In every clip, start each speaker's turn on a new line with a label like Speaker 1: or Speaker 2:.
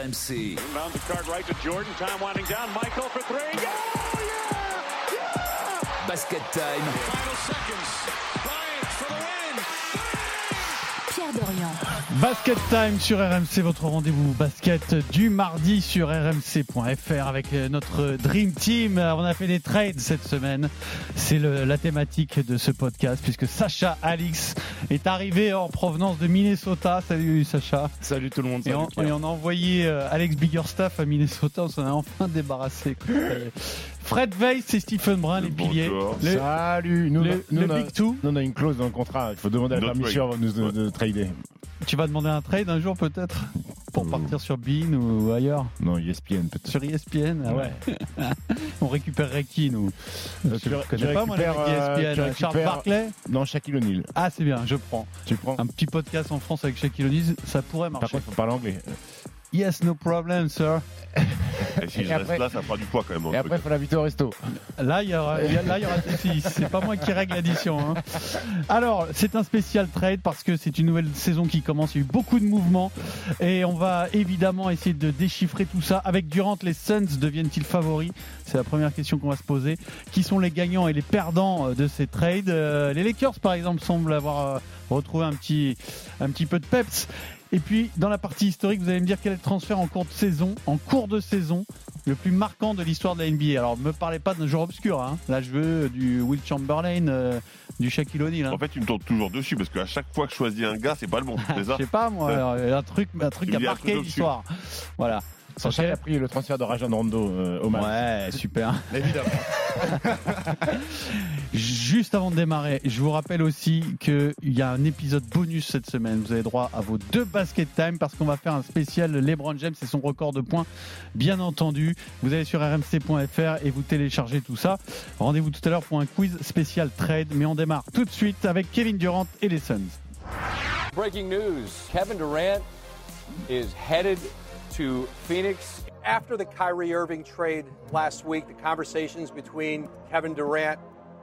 Speaker 1: RMC.
Speaker 2: Inbound the card right to Jordan. Time winding down. Michael for three. Oh, yeah! Yeah!
Speaker 1: Basket time.
Speaker 2: Final seconds. Bryant for the win.
Speaker 3: Pierre Dorian.
Speaker 4: Basket Time sur RMC, votre rendez-vous basket du mardi sur rmc.fr avec euh, notre Dream Team. On a fait des trades cette semaine. C'est la thématique de ce podcast puisque Sacha Alix est arrivé en provenance de Minnesota. Salut Sacha.
Speaker 5: Salut tout le monde.
Speaker 4: Et on, et on a envoyé euh, Alex Biggerstaff à Minnesota. On s'en est enfin débarrassé. Fred Weiss et Stephen Brun, les piliers. Le,
Speaker 5: Salut. Nous,
Speaker 4: le-
Speaker 5: nous,
Speaker 4: le
Speaker 5: a-
Speaker 4: Big Two.
Speaker 5: nous, on a une clause dans le contrat. Il faut demander la
Speaker 6: Not
Speaker 5: permission avant de nous de, de trader.
Speaker 4: Tu vas demander un trade un jour peut-être? Pour
Speaker 5: Mmh.
Speaker 4: partir sur Bean ou ailleurs?
Speaker 5: Non, ESPN peut-être.
Speaker 4: Sur ESPN ah ouais. on récupérerait qui nous?
Speaker 5: Euh,
Speaker 4: Je
Speaker 5: tu-
Speaker 4: connais pas moi les
Speaker 5: récupères, euh,
Speaker 4: ESPN.
Speaker 5: tu
Speaker 4: Charles
Speaker 5: récupères-
Speaker 4: Barclay?
Speaker 5: Non, Shaquille O'Neal.
Speaker 4: Ah c'est bien, je prends.
Speaker 5: Tu prends.
Speaker 4: Un petit podcast en France avec Shaquille O'Neal, ça pourrait
Speaker 5: Par
Speaker 4: marcher.
Speaker 5: contre, il faut parler anglais.
Speaker 4: Yes, no problem, sir.
Speaker 6: Et si
Speaker 5: Et
Speaker 6: je
Speaker 5: après-
Speaker 6: reste là, ça fera du poids quand même. dans
Speaker 5: Et après, il faut l'inviter au resto.
Speaker 4: Là, il y aura, il y a- là, il y aura si, c'est pas moi qui règle l'addition. hein. Alors, c'est un spécial trade parce que c'est une nouvelle saison qui commence. Il y a eu beaucoup de mouvements et on va évidemment essayer de déchiffrer tout ça. Avec Durant, les Suns deviennent-ils favoris? C'est la première question qu'on va se poser. Qui sont les gagnants et les perdants euh, de ces trades? Euh, Les Lakers, par exemple, semblent avoir euh, retrouvé un petit, un petit peu de peps. Et puis, dans la partie historique, vous allez me dire quel est le transfert en cours de saison, en cours de saison, le plus marquant de l'histoire de la NBA. Alors, me parlez pas d'un joueur obscur. Hein. Là, je veux du Will Chamberlain, euh, du Shaquille O'Neal. hein.
Speaker 6: En fait, tu me tournes toujours dessus parce qu'à chaque fois que je choisis un gars, c'est pas le bon. C'est
Speaker 4: Je sais pas, moi, alors, un truc, un truc qui a marqué l'histoire. Voilà.
Speaker 5: Il a pris le transfert de Rajon Rondo euh, au match.
Speaker 4: Ouais, super.
Speaker 5: Évidemment.
Speaker 4: Juste avant de démarrer, je vous rappelle aussi qu'il y a un épisode bonus cette semaine. Vous avez droit à vos deux basket time parce qu'on va faire un spécial LeBron James et son record de points, bien entendu. Vous allez sur rmc.fr et vous téléchargez tout ça. Rendez-vous tout à l'heure pour un quiz spécial trade, mais on démarre tout de suite avec Kevin Durant et les Suns.
Speaker 7: Breaking news Kevin Durant is headed to Phoenix.
Speaker 8: After the Kyrie Irving trade last week, the conversations between Kevin Durant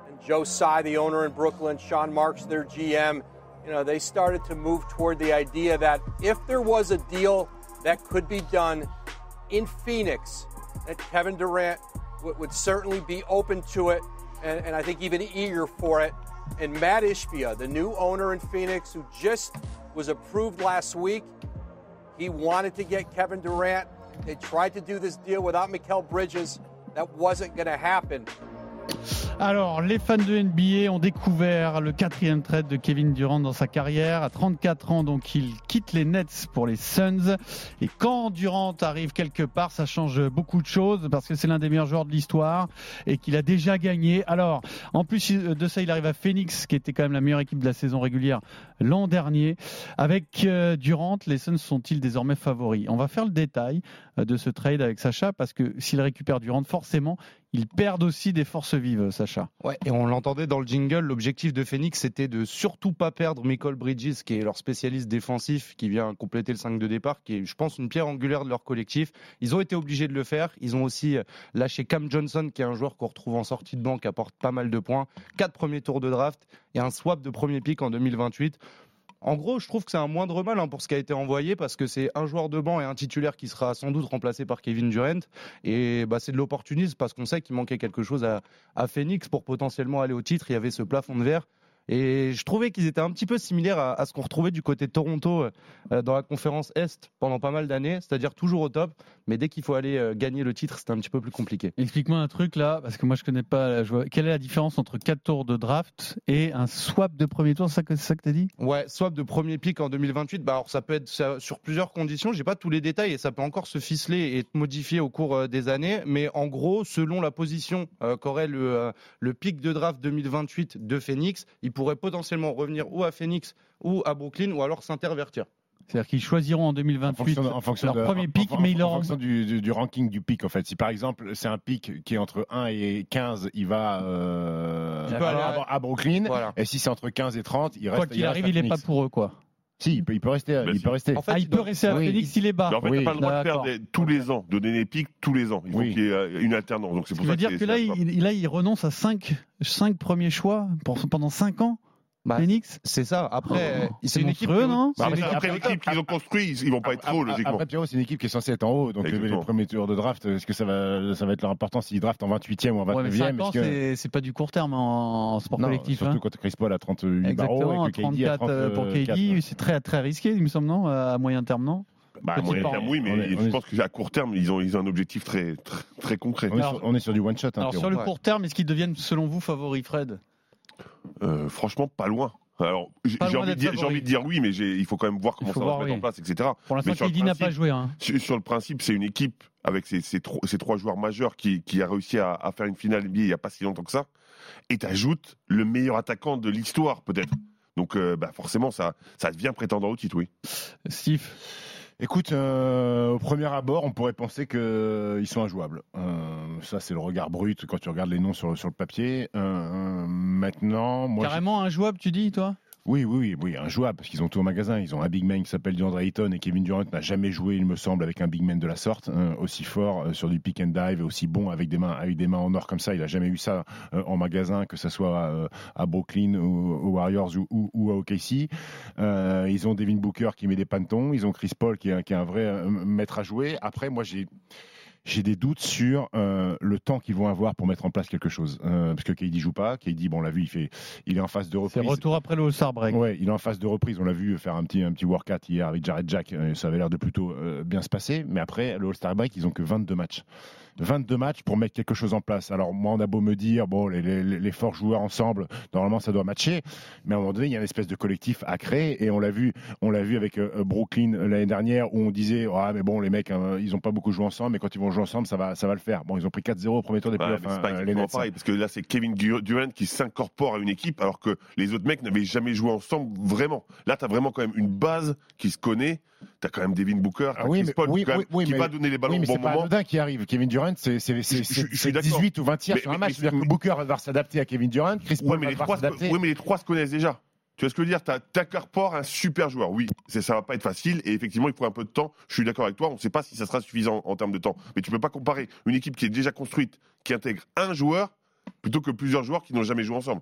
Speaker 8: and Joe Tsai, the owner in Brooklyn, Sean Marks, their GM, you know, they started to move toward the idea that if there was a deal that could be done in Phoenix, that Kevin Durant would, would certainly be open to it and, and I think even eager for it. And Matt Ishbia, the new owner in Phoenix, who just was approved last week, he wanted to get Kevin Durant. They tried to do this deal without Mikael Bridges. That wasn't going to happen.
Speaker 4: Alors, les fans de NBA ont découvert le quatrième trade de Kevin Durant dans sa carrière. À 34 ans, donc, il quitte les Nets pour les Suns. Et quand Durant arrive quelque part, ça change beaucoup de choses parce que c'est l'un des meilleurs joueurs de l'histoire et qu'il a déjà gagné. Alors, en plus de ça, il arrive à Phoenix, qui était quand même la meilleure équipe de la saison régulière l'an dernier. Avec euh, Durant, les Suns sont-ils désormais favoris? On va faire le détail euh, de ce trade avec Sacha parce que s'il récupère Durant, forcément, ils perdent aussi des forces vives, Sacha.
Speaker 5: Ouais, et on l'entendait dans le jingle, l'objectif de Phoenix c'était de surtout pas perdre Michael Bridges, qui est leur spécialiste défensif, qui vient compléter le 5 de départ, qui est, je pense, une pierre angulaire de leur collectif. Ils ont été obligés de le faire. Ils ont aussi euh, lâché Cam Johnson, qui est un joueur qu'on retrouve en sortie de banque, apporte pas mal de points. Quatre premiers tours de draft et un swap de premier pick en 2028. En gros, je trouve que c'est un moindre mal hein, pour ce qui a été envoyé parce que c'est un joueur de banc et un titulaire qui sera sans doute remplacé par Kevin Durant. Et bah, c'est de l'opportunisme parce qu'on sait qu'il manquait quelque chose à, à Phoenix pour potentiellement aller au titre. Il y avait ce plafond de verre. Et je trouvais qu'ils étaient un petit peu similaires à, à ce qu'on retrouvait du côté de Toronto euh, dans la conférence Est pendant pas mal d'années, c'est-à-dire toujours au top, mais dès qu'il faut aller euh, gagner le titre, c'est un petit peu plus compliqué.
Speaker 4: Explique-moi un truc là, parce que moi je connais pas. la. Quelle est la différence entre 4 tours de draft et un swap de premier tour? C'est ça que ça que t'as dit?
Speaker 5: Ouais, swap de premier pick en 2028. Bah alors ça peut être ça- sur plusieurs conditions. J'ai pas tous les détails et ça peut encore se ficeler et être modifié au cours euh, des années. Mais en gros, selon la position euh, qu'aurait le euh, le pick de draft 2028 de Phoenix, il pourrait potentiellement revenir ou à Phoenix ou à Brooklyn ou alors s'intervertir.
Speaker 4: C'est-à-dire qu'ils choisiront en
Speaker 9: En
Speaker 4: 2028
Speaker 9: fonction, de- en fonction
Speaker 4: leur
Speaker 9: de-
Speaker 4: premier
Speaker 9: en-
Speaker 4: pick,
Speaker 9: en-
Speaker 4: mais ils
Speaker 9: en
Speaker 4: leur
Speaker 9: fonction du, du- du ranking du pick en fait. Si par exemple c'est un pick qui est entre 1 et 15, il va euh,
Speaker 5: Il peut aller
Speaker 9: à,
Speaker 5: à-
Speaker 9: Brooklyn.
Speaker 5: Voilà.
Speaker 9: Et si c'est entre 15 et 30, il reste.
Speaker 4: quoi qu'il arrive,
Speaker 9: à
Speaker 4: il est pas pour eux quoi.
Speaker 9: Si, il peut, il peut rester.
Speaker 6: Bah,
Speaker 9: il
Speaker 6: si.
Speaker 9: peut rester.
Speaker 5: En fait,
Speaker 4: ah, il
Speaker 5: il
Speaker 4: peut rester à
Speaker 9: oui.
Speaker 4: Phoenix s'il est bas.
Speaker 6: Mais en fait,
Speaker 9: Oui.
Speaker 6: t'as pas le droit de faire des- tous les ans, donner des pics tous les ans. Il faut
Speaker 9: Oui.
Speaker 6: qu'il y ait euh, une alternance. Donc c'est
Speaker 4: Ce
Speaker 6: pour ça
Speaker 4: veut dire
Speaker 6: c'est-
Speaker 4: que là, il, il- là, il renonce à 5 cinq, premiers choix pour, pendant 5 ans.
Speaker 5: Bah,
Speaker 4: Phoenix
Speaker 5: C'est ça. Après, c'est une équipe.
Speaker 4: monstrueux, non
Speaker 5: c'est
Speaker 6: Bah,
Speaker 5: une
Speaker 6: après,
Speaker 5: équipe-
Speaker 6: après, l'équipe qu'ils ont construit, ils, vont pas être trop,
Speaker 9: Après,
Speaker 6: logiquement.
Speaker 9: Après, Pierrot, c'est une équipe qui est censée être en haut. Donc,
Speaker 6: Exactement.
Speaker 9: les premiers tours de draft, est-ce que ça va, ça va être leur important s'ils draftent en 28e ou en 29e
Speaker 4: Ouais, mais 5 ans,
Speaker 9: est-ce que-
Speaker 4: c'est pas du court terme en, en sport
Speaker 9: Non,
Speaker 4: collectif.
Speaker 9: surtout
Speaker 4: hein.
Speaker 9: quand Chris Paul a 38
Speaker 4: Exactement,
Speaker 9: barreaux et que KD a
Speaker 4: 34 euh, pour
Speaker 9: 34.
Speaker 4: KD, c'est très très risqué, il me semble, non À moyen terme, non
Speaker 6: Bah, à
Speaker 4: Petit
Speaker 6: moyen
Speaker 4: pas.
Speaker 6: terme, oui, mais
Speaker 9: est-
Speaker 6: je
Speaker 9: est-
Speaker 6: pense qu'à court terme, ils ont, ils ont un objectif très, très, très concret.
Speaker 9: On est,
Speaker 4: Alors-
Speaker 9: sur, on est sur du one shot. Hein,
Speaker 4: Alors sur le
Speaker 5: Ouais.
Speaker 4: court terme, est-ce qu'ils deviennent selon vous favoris, Fred?
Speaker 6: Euh, franchement, pas loin. Alors, j'ai envie, de dire- j'ai
Speaker 4: favori.
Speaker 6: envie de dire oui, mais il faut quand même voir comment ça va se mettre
Speaker 4: oui.
Speaker 6: en place, etc.
Speaker 4: Pour l'instant, n'a pas
Speaker 6: principe-
Speaker 4: joué. Hein.
Speaker 6: Sur, sur le principe, c'est une équipe avec ces, ces trois, ces trois joueurs majeurs qui, qui a réussi à, à faire une finale NBA il n'y a pas si longtemps que ça. Et t'ajoutes le meilleur attaquant de l'histoire, peut-être. Donc, euh, bah, forcément, ça, ça devient prétendant au titre, oui.
Speaker 4: Steve,
Speaker 9: Écoute, euh, au premier abord, on pourrait penser qu'ils sont injouables. Euh, ça, c'est le regard brut quand tu regardes les noms sur, le papier. Euh, euh, maintenant, moi,
Speaker 4: carrément injouable, tu dis, toi?
Speaker 9: Oui, oui, oui, oui, injouable, parce qu'ils ont tout au magasin. Ils ont un big man qui s'appelle DeAndre Ayton et Kevin Durant n'a jamais joué, il me semble, avec un big man de la sorte, hein, aussi fort euh, sur du pick and dive et aussi bon avec des mains, avec des mains en or comme ça. Il a jamais eu ça euh, en magasin, que ce soit euh, à Brooklyn aux Warriors ou, ou- à OKC. Ils ont Devin Booker qui met des pantons. Ils ont Chris Paul qui est, un- qui est un vrai maître à jouer. Après, moi, j'ai j'ai des doutes sur euh, le temps qu'ils vont avoir pour mettre en place quelque chose. Euh, parce que KD joue pas. KD, bon, on l'a vu, il, fait, il est en phase de
Speaker 4: C'est
Speaker 9: reprise.
Speaker 4: retour après le All-Star Break.
Speaker 9: Ouais, il est en phase de reprise. On l'a vu faire un petit, un petit workout hier avec Jared Jack. Euh, Ça avait l'air de plutôt euh, bien se passer. Mais après, le All-Star Break, ils ont que 22 matchs. 22 matchs pour mettre quelque chose en place. Alors, moi, on a beau me dire, bon, les, les- les forts joueurs ensemble, normalement, ça doit matcher. Mais à un moment donné, il y a une espèce de collectif à créer. Et on l'a vu, on l'a vu avec euh, Brooklyn euh, l'année dernière où on disait, ah, mais bon, les mecs, hein, ils ont pas beaucoup joué ensemble. Mais quand ils vont jouer ensemble, ça va, ça va le faire. Bon, ils ont pris 4-0 au premier tour des
Speaker 6: Ouais,
Speaker 9: playoffs.
Speaker 6: c'est
Speaker 9: hein,
Speaker 6: pas
Speaker 9: euh, les
Speaker 6: exactement
Speaker 9: Nets.
Speaker 6: pareil, parce que là, c'est Kevin Dur- Durant qui s'incorpore à une équipe, alors que les autres mecs n'avaient jamais joué ensemble vraiment. Là, tu as vraiment quand même une base qui se connaît. Tu as quand même Devin Booker, t'as
Speaker 9: Ah oui,
Speaker 6: Chris Paul,
Speaker 9: oui,
Speaker 6: quand même,
Speaker 9: oui, oui,
Speaker 6: qui
Speaker 9: mais-
Speaker 6: va donner les ballons
Speaker 9: Oui, mais
Speaker 6: au
Speaker 9: c'est
Speaker 6: bon
Speaker 9: pas
Speaker 6: moment.
Speaker 9: anodin qui arrive. Kevin Durant, c'est c'est- c'est-
Speaker 6: Je- je-
Speaker 9: c'est-
Speaker 6: je suis
Speaker 9: c'est
Speaker 6: d'accord.
Speaker 9: 18 ou 20 tirs
Speaker 6: Mais-
Speaker 9: sur un
Speaker 6: mais-
Speaker 9: match. C'est-à-dire que Booker va devoir s'adapter à Kevin Durant, Chris Paul va devoir s'adapter.
Speaker 6: oui, mais les trois se connaissent déjà. Tu vois ce que je veux dire? T'as- T'incorpores un super joueur. Oui, c'est- ça va pas être facile et effectivement, il faut un peu de temps. Je suis d'accord avec toi. On ne sait pas si ça sera suffisant en termes de temps. Mais tu peux pas comparer une équipe qui est déjà construite, qui intègre un joueur, plutôt que plusieurs joueurs qui n'ont jamais joué ensemble.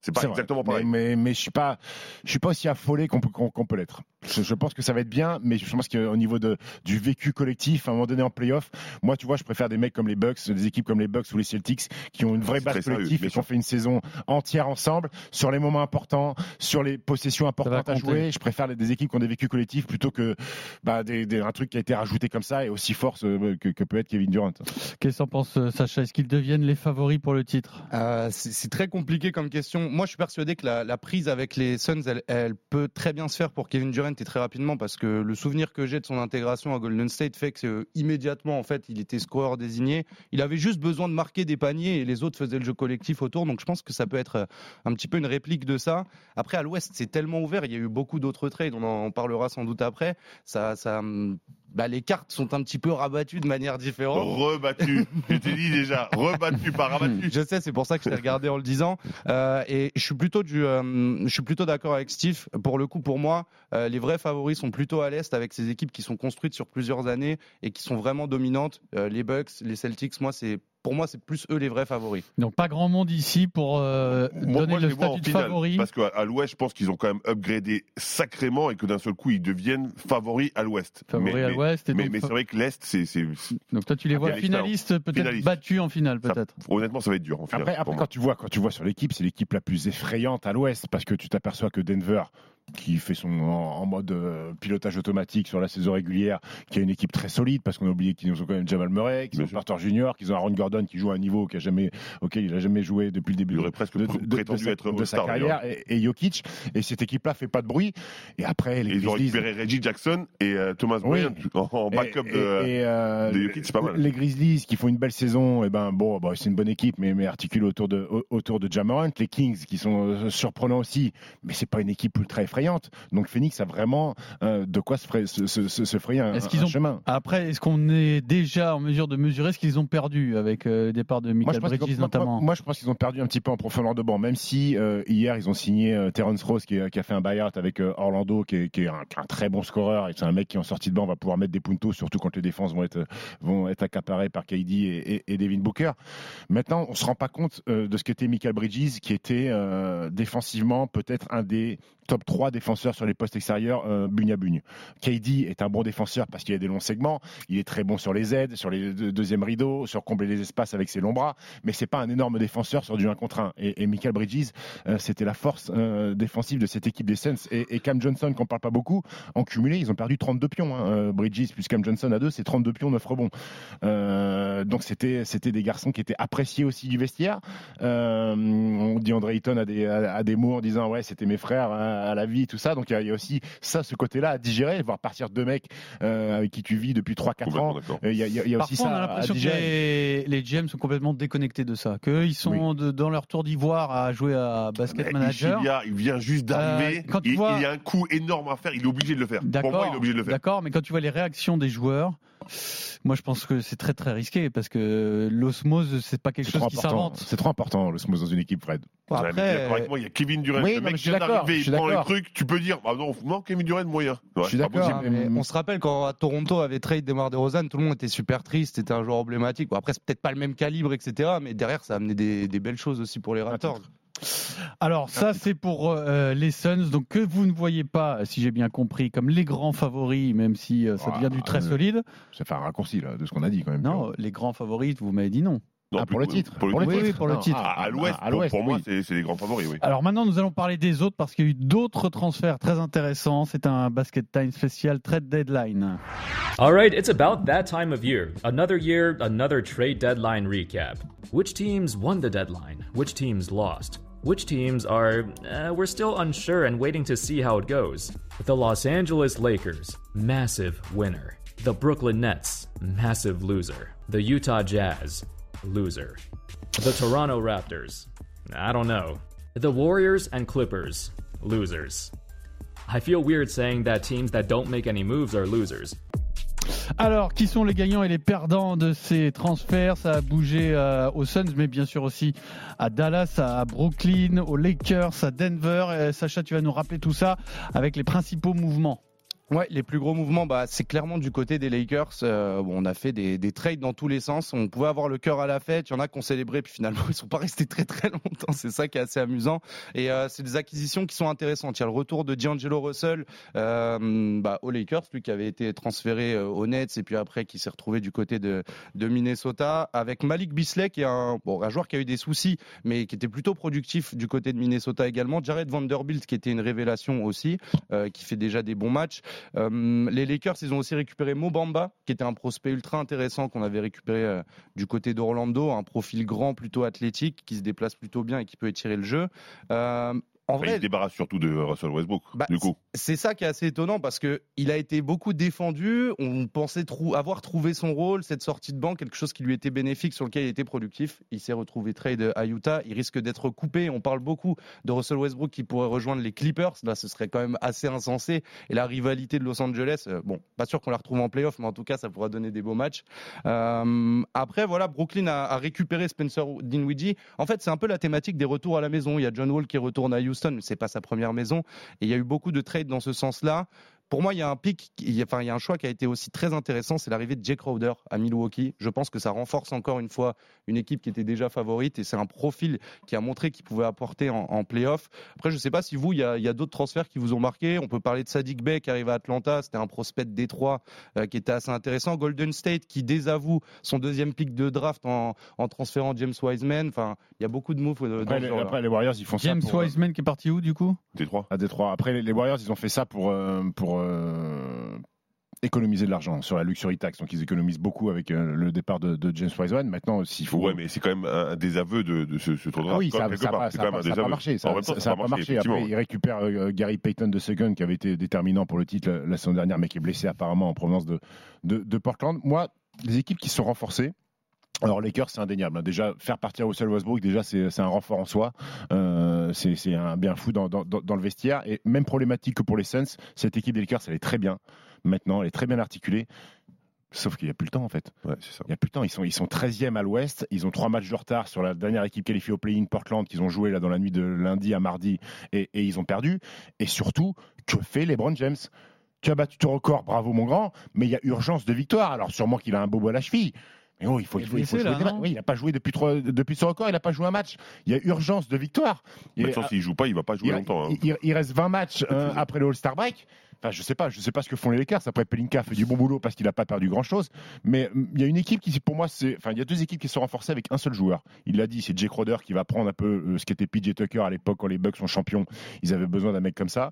Speaker 6: C'est pas
Speaker 9: C'est vrai.
Speaker 6: exactement pareil.
Speaker 9: Mais, mais, mais je suis pas, je suis pas aussi affolé qu'on peut, qu'on qu'on peut l'être. Je, je pense que ça va être bien, mais je pense qu'au niveau de, du vécu collectif, à un moment donné en playoff, moi, tu vois, je préfère des mecs comme les Bucks, des équipes comme les Bucks ou les Celtics, qui ont une vraie base
Speaker 6: sérieux,
Speaker 9: collective et qui ont fait une saison entière ensemble sur les moments importants, sur les possessions importantes à jouer. Je préfère des équipes qui ont des vécus collectifs plutôt que bah, des, des- un truc qui a été rajouté comme ça et aussi fort euh, que, que peut être Kevin Durant.
Speaker 4: Qu'est-ce que t'en penses, euh, Sacha? Est-ce qu'ils deviennent les favoris pour le titre?
Speaker 5: Euh, c'est c'est très compliqué comme question. Moi, je suis persuadé que la, la prise avec les Suns, elle, elle peut très bien se faire pour Kevin Durant et très rapidement parce que le souvenir que j'ai de son intégration à Golden State fait que euh, immédiatement, en fait, il était scoreur désigné. Il avait juste besoin de marquer des paniers et les autres faisaient le jeu collectif autour. Donc, je pense que ça peut être euh, un petit peu une réplique de ça. Après, à l'Ouest, c'est tellement ouvert. Il y a eu beaucoup d'autres trades. On en parlera sans doute après. Ça, ça, hum, bah, les cartes sont un petit peu rabattues de manière différente.
Speaker 6: Rebattu. je t'ai dit déjà, rebattu, pas rabattu.
Speaker 5: Je sais, c'est pour ça que je t'ai regardé en le disant. Euh, et je suis plutôt du, euh, je suis plutôt d'accord avec Steve. Pour le coup, pour moi, euh, les vrais favoris sont plutôt à l'est avec ces équipes qui sont construites sur plusieurs années et qui sont vraiment dominantes. Les Bucks, les Celtics, moi, c'est pour moi, c'est plus eux les vrais favoris.
Speaker 4: Donc pas grand monde ici pour euh,
Speaker 6: Moi,
Speaker 4: donner
Speaker 6: moi,
Speaker 4: le statut de
Speaker 6: finale,
Speaker 4: favori.
Speaker 6: Parce qu'à l'Ouest, je pense qu'ils ont quand même upgradé sacrément et que d'un seul coup, ils deviennent favoris à l'Ouest.
Speaker 4: Favoris
Speaker 6: mais,
Speaker 4: à
Speaker 6: mais-
Speaker 4: l'Ouest. et
Speaker 6: mais,
Speaker 4: donc
Speaker 6: mais
Speaker 4: fa-
Speaker 6: c'est vrai que l'Est, c'est, c'est-
Speaker 4: Donc toi tu les vois finalistes, peut-être battus en finale, peut-être.
Speaker 6: honnêtement, ça va être dur en finale.
Speaker 9: Après, après quand tu vois quand tu vois sur l'équipe, c'est l'équipe la plus effrayante à l'Ouest parce que tu t'aperçois que Denver qui fait son en, mode euh, pilotage automatique sur la saison régulière, qui a une équipe très solide parce qu'on a oublié qu'ils ont quand même Jamal Murray, qu'ils ont
Speaker 6: sûr.
Speaker 9: Porter Junior, qu'ils ont Aaron Gordon qui joue à un niveau qui a jamais, auquel il a jamais joué depuis le début
Speaker 6: Il
Speaker 9: de,
Speaker 6: aurait presque
Speaker 9: de- de-
Speaker 6: prétendu
Speaker 9: sa,
Speaker 6: être
Speaker 9: de sa carrière et, et Jokic. Et cette équipe-là fait pas de bruit. Et après les
Speaker 6: Et ils ont
Speaker 9: Grizzlies-
Speaker 6: récupéré Reggie Jackson et euh, Thomas
Speaker 9: Oui.
Speaker 6: Bryant en, en backup
Speaker 9: et,
Speaker 6: de.
Speaker 9: euh,
Speaker 6: Jokic, c'est pas mal.
Speaker 9: Les Grizzlies qui font une belle saison, et ben bon, bah, c'est une bonne équipe, mais, mais articulée autour de au- autour de Jamorant. Les Kings qui sont euh, surprenants aussi, mais c'est pas une équipe ultra effrayante. Effrayante. Donc Phoenix a vraiment euh, de quoi se, frayer, se, se, se frayer un,
Speaker 4: Est-ce qu'ils
Speaker 9: un
Speaker 4: ont-
Speaker 9: chemin.
Speaker 4: Après, est-ce qu'on est déjà en mesure de mesurer ce qu'ils ont perdu avec euh, le départ de Michael Bridges
Speaker 9: moi-
Speaker 4: notamment
Speaker 9: moi, je pense qu'ils ont perdu un petit peu en profondeur de banc, même si euh, hier ils ont signé Terence Rose qui, a fait un buyout avec Orlando, qui est, qui est un, très bon scoreur. Et c'est un mec qui en sortie de banc va pouvoir mettre des puntos, surtout quand les défenses vont être, vont être accaparées par KD et, et- et Devin Booker. Maintenant, on se rend pas compte de ce qu'était Michael Bridges, qui était défensivement peut-être un des top 3 défenseurs sur les postes extérieurs euh, bugne à. KD est un bon défenseur parce qu'il a des longs segments, il est très bon sur les aides, sur les deux- deuxièmes rideaux, sur combler les espaces avec ses longs bras, mais c'est pas un énorme défenseur sur du 1 contre 1. Et, Michael Bridges, euh, c'était la force euh, défensive de cette équipe des Suns. Et, Cam Johnson, qu'on parle pas beaucoup, en cumulé, ils ont perdu 32 pions. hein. Euh, Bridges plus Cam Johnson à deux, c'est 32 pions, 9 rebonds. Donc c'était des garçons qui étaient appréciés aussi du vestiaire. On dit André Ayton a des a des mots en disant ouais c'était mes frères hein, à la vie tout ça. Donc il y y, a aussi ça ce côté-là à digérer, voir partir deux mecs euh, avec qui tu vis depuis 3-4
Speaker 6: Complètement
Speaker 9: ans.
Speaker 6: d'accord.
Speaker 9: Euh, Il y a, y a- il y a aussi
Speaker 4: Parfois, on
Speaker 9: ça
Speaker 4: a
Speaker 9: à
Speaker 4: l'impression que
Speaker 9: digérer.
Speaker 4: les, les GM sont complètement déconnectés de ça. Qu'ils sont de- dans leur tour d'ivoire à jouer à Basket
Speaker 6: Mais
Speaker 4: Manager.
Speaker 6: Il vient juste d'arriver.
Speaker 4: Euh, quand tu
Speaker 6: il,
Speaker 4: vois-
Speaker 6: il y a un coup énorme à faire. Il est obligé de le faire. Pour moi, il
Speaker 4: D'accord,
Speaker 6: est obligé de le faire.
Speaker 4: d'accord, mais quand tu vois les réactions des joueurs, moi je pense que c'est très très risqué parce que l'osmose c'est pas quelque chose
Speaker 9: trop
Speaker 4: qui
Speaker 9: important.
Speaker 4: s'invente.
Speaker 9: C'est trop important l'osmose dans une équipe, Fred.
Speaker 4: Après,
Speaker 6: moi, il y a Kevin Durant.
Speaker 9: Oui,
Speaker 6: le mec
Speaker 9: mais je
Speaker 6: qui
Speaker 9: suis
Speaker 6: vient
Speaker 9: d'accord,
Speaker 6: d'arriver,
Speaker 9: je
Speaker 6: il prend le
Speaker 9: d'accord.
Speaker 6: truc. Tu peux dire, ah non, non, Kevin Durant moyen. Ouais,
Speaker 9: Je suis d'accord.
Speaker 5: on se rappelle quand à Toronto avait trade DeMar DeRozan, tout le monde était super triste, c'était un joueur emblématique. Bon, après, c'est peut-être pas le même calibre, etc. Mais derrière, ça a amené des, des belles choses aussi pour les Raptors.
Speaker 4: Alors ça c'est pour euh, les Suns, donc que vous ne voyez pas, si j'ai bien compris, comme les grands favoris, même si euh, ça
Speaker 9: Ah,
Speaker 4: devient du très
Speaker 9: euh,
Speaker 4: solide.
Speaker 9: Ça fait un raccourci là, de ce qu'on a dit quand même.
Speaker 4: Non, les grands favoris, vous m'avez dit non.
Speaker 6: Non,
Speaker 9: Ah, pour le titre.
Speaker 6: Pour le
Speaker 9: Pour le
Speaker 6: titre.
Speaker 4: Oui, oui, pour le titre.
Speaker 6: À, à l'ouest, pour, moi,
Speaker 9: oui.
Speaker 6: c'est c'est les grands favoris, oui.
Speaker 4: Alors maintenant, nous allons parler des autres parce qu'il y a eu d'autres transferts très intéressants. C'est un Basket Time spécial trade deadline.
Speaker 1: All right, it's about that time of year. Another year, another trade deadline recap. Which teams won the deadline? Which teams lost? Which teams are, uh, we're still unsure and waiting to see how it goes. The Los Angeles Lakers, massive winner. The Brooklyn Nets, massive loser. The Utah Jazz, loser. The Toronto Raptors, I don't know. The Warriors and Clippers, losers. I feel weird saying that teams that don't make any moves are losers.
Speaker 4: Alors, qui sont les gagnants et les perdants de ces transferts? Ça a bougé euh, aux Suns, mais bien sûr aussi à Dallas, à Brooklyn, aux Lakers, à Denver. Euh, Sacha, tu vas nous rappeler tout ça avec les principaux mouvements.
Speaker 5: Ouais, les plus gros mouvements, bah, c'est clairement du côté des Lakers. Euh, on a fait des, des trades dans tous les sens. On pouvait avoir le cœur à la fête. Il y en a qui ont célébré, puis finalement, ils sont pas restés très très longtemps. C'est ça qui est assez amusant. Et euh, c'est des acquisitions qui sont intéressantes. Il y a le retour de D'Angelo Russell euh, bah, aux Lakers, lui qui avait été transféré euh, aux Nets et puis après qui s'est retrouvé du côté de, de Minnesota, avec Malik Bisley, qui est un, bon, un joueur qui a eu des soucis, mais qui était plutôt productif du côté de Minnesota également. Jared Vanderbilt, qui était une révélation aussi, euh, qui fait déjà des bons matchs. Euh, les Lakers, ils ont aussi récupéré Mobamba, qui était un prospect ultra intéressant qu'on avait récupéré euh, du côté d'Orlando, un profil grand, plutôt athlétique, qui se déplace plutôt bien et qui peut étirer le jeu. Euh, en
Speaker 6: Enfin, il se débarrasse surtout de Russell Westbrook,
Speaker 5: Bah,
Speaker 6: du coup.
Speaker 5: c'est ça qui est assez étonnant parce que il a été beaucoup défendu. On pensait trou- avoir trouvé son rôle, cette sortie de banc, quelque chose qui lui était bénéfique, sur lequel il était productif. Il s'est retrouvé trade à Utah. Il risque d'être coupé. On parle beaucoup de Russell Westbrook qui pourrait rejoindre les Clippers. Là, ce serait quand même assez insensé. Et la rivalité de Los Angeles, euh, bon, pas sûr qu'on la retrouve en playoff, mais en tout cas, ça pourra donner des beaux matchs. Euh, après, voilà, Brooklyn a, a récupéré Spencer Dinwiddie. En fait, c'est un peu la thématique des retours à la maison. Il y a John Wall qui retourne à Houston, c'est pas sa première maison. Et il y a eu beaucoup de trades dans ce sens-là. Pour moi, il y a un pic, il y a- enfin, il y a un choix qui a été aussi très intéressant, c'est l'arrivée de Jake Crowder à Milwaukee. Je pense que ça renforce encore une fois une équipe qui était déjà favorite et c'est un profil qui a montré qu'il pouvait apporter en, en playoff. Après, je ne sais pas si vous, il y a, d'autres transferts qui vous ont marqué. On peut parler de Sadiq Bey qui arrive à Atlanta, c'était un prospect de Détroit euh, qui était assez intéressant. Golden State qui désavoue son deuxième pic de draft en, en transférant James Wiseman. Enfin, il y a beaucoup de moves dans
Speaker 9: Après,
Speaker 5: ce
Speaker 9: les,
Speaker 5: genre-là.
Speaker 9: après, les Warriors, ils font
Speaker 4: James
Speaker 9: ça. pour, euh,
Speaker 4: Wiseman qui est parti où du coup?
Speaker 6: Détroit.
Speaker 9: à Détroit. Après, les, les Warriors, ils ont fait ça pour, euh, pour euh, économiser de l'argent sur la luxury tax. Donc, ils économisent beaucoup avec euh, le départ de, de James Wiseman. Maintenant, s'il faut.
Speaker 6: Ouais, mais c'est quand même un, désaveu de, de ce, ce tour de
Speaker 9: Ah oui, ça n'a pas, marché. Ça
Speaker 6: En même temps,
Speaker 9: ça a pas marché. Après,
Speaker 6: effectivement.
Speaker 9: il récupère euh, Gary Payton de Second, qui avait été déterminant pour le titre la, la saison dernière, mais qui est blessé apparemment en provenance de, de, de Portland. Moi, les équipes qui se sont renforcées, Alors Lakers, c'est indéniable. hein. Déjà, faire partir Russell Westbrook, déjà, c'est un renfort en soi. Euh, c'est un bien fou dans, dans- dans le vestiaire. Et même problématique que pour les Suns, cette équipe des Lakers, elle est très bien. Maintenant, elle est très bien articulée. Sauf qu'il n'y a plus le temps, en fait.
Speaker 6: Ouais, c'est ça.
Speaker 9: Il n'y a plus de temps. Ils sont, ils sont 13e à l'ouest. Ils ont trois matchs de retard sur la dernière équipe qualifiée au play-in Portland qu'ils ont joué là dans la nuit de lundi à mardi et, et ils ont perdu. Et surtout, que fait LeBron James? Tu as battu ton record, bravo mon grand, mais il y a urgence de victoire. Alors sûrement qu'il a un bobo à la cheville. Mais oh, il faut,
Speaker 4: Il
Speaker 9: faut, il faut jouer
Speaker 4: là,
Speaker 9: des Oui, il n'a pas joué depuis, trois, depuis son record, il n'a pas joué un match. Il y a urgence de victoire. Et-
Speaker 6: Maintenant, s'il joue pas, il va pas jouer
Speaker 9: il,
Speaker 6: longtemps. hein.
Speaker 9: il reste 20 matchs euh, après le All-Star break. Enfin, je sais pas, je sais pas ce que font les Lakers. Après, Pelinka fait du bon boulot parce qu'il n'a pas perdu grand chose. Mais hum, il y a une équipe qui, pour moi, c'est, enfin, il y a deux équipes qui se sont renforcées avec un seul joueur. Il l'a dit, c'est Jay Crowder qui va prendre un peu euh, ce qu'était PJ Tucker à l'époque quand les Bucks sont champions. Ils avaient besoin d'un mec comme ça.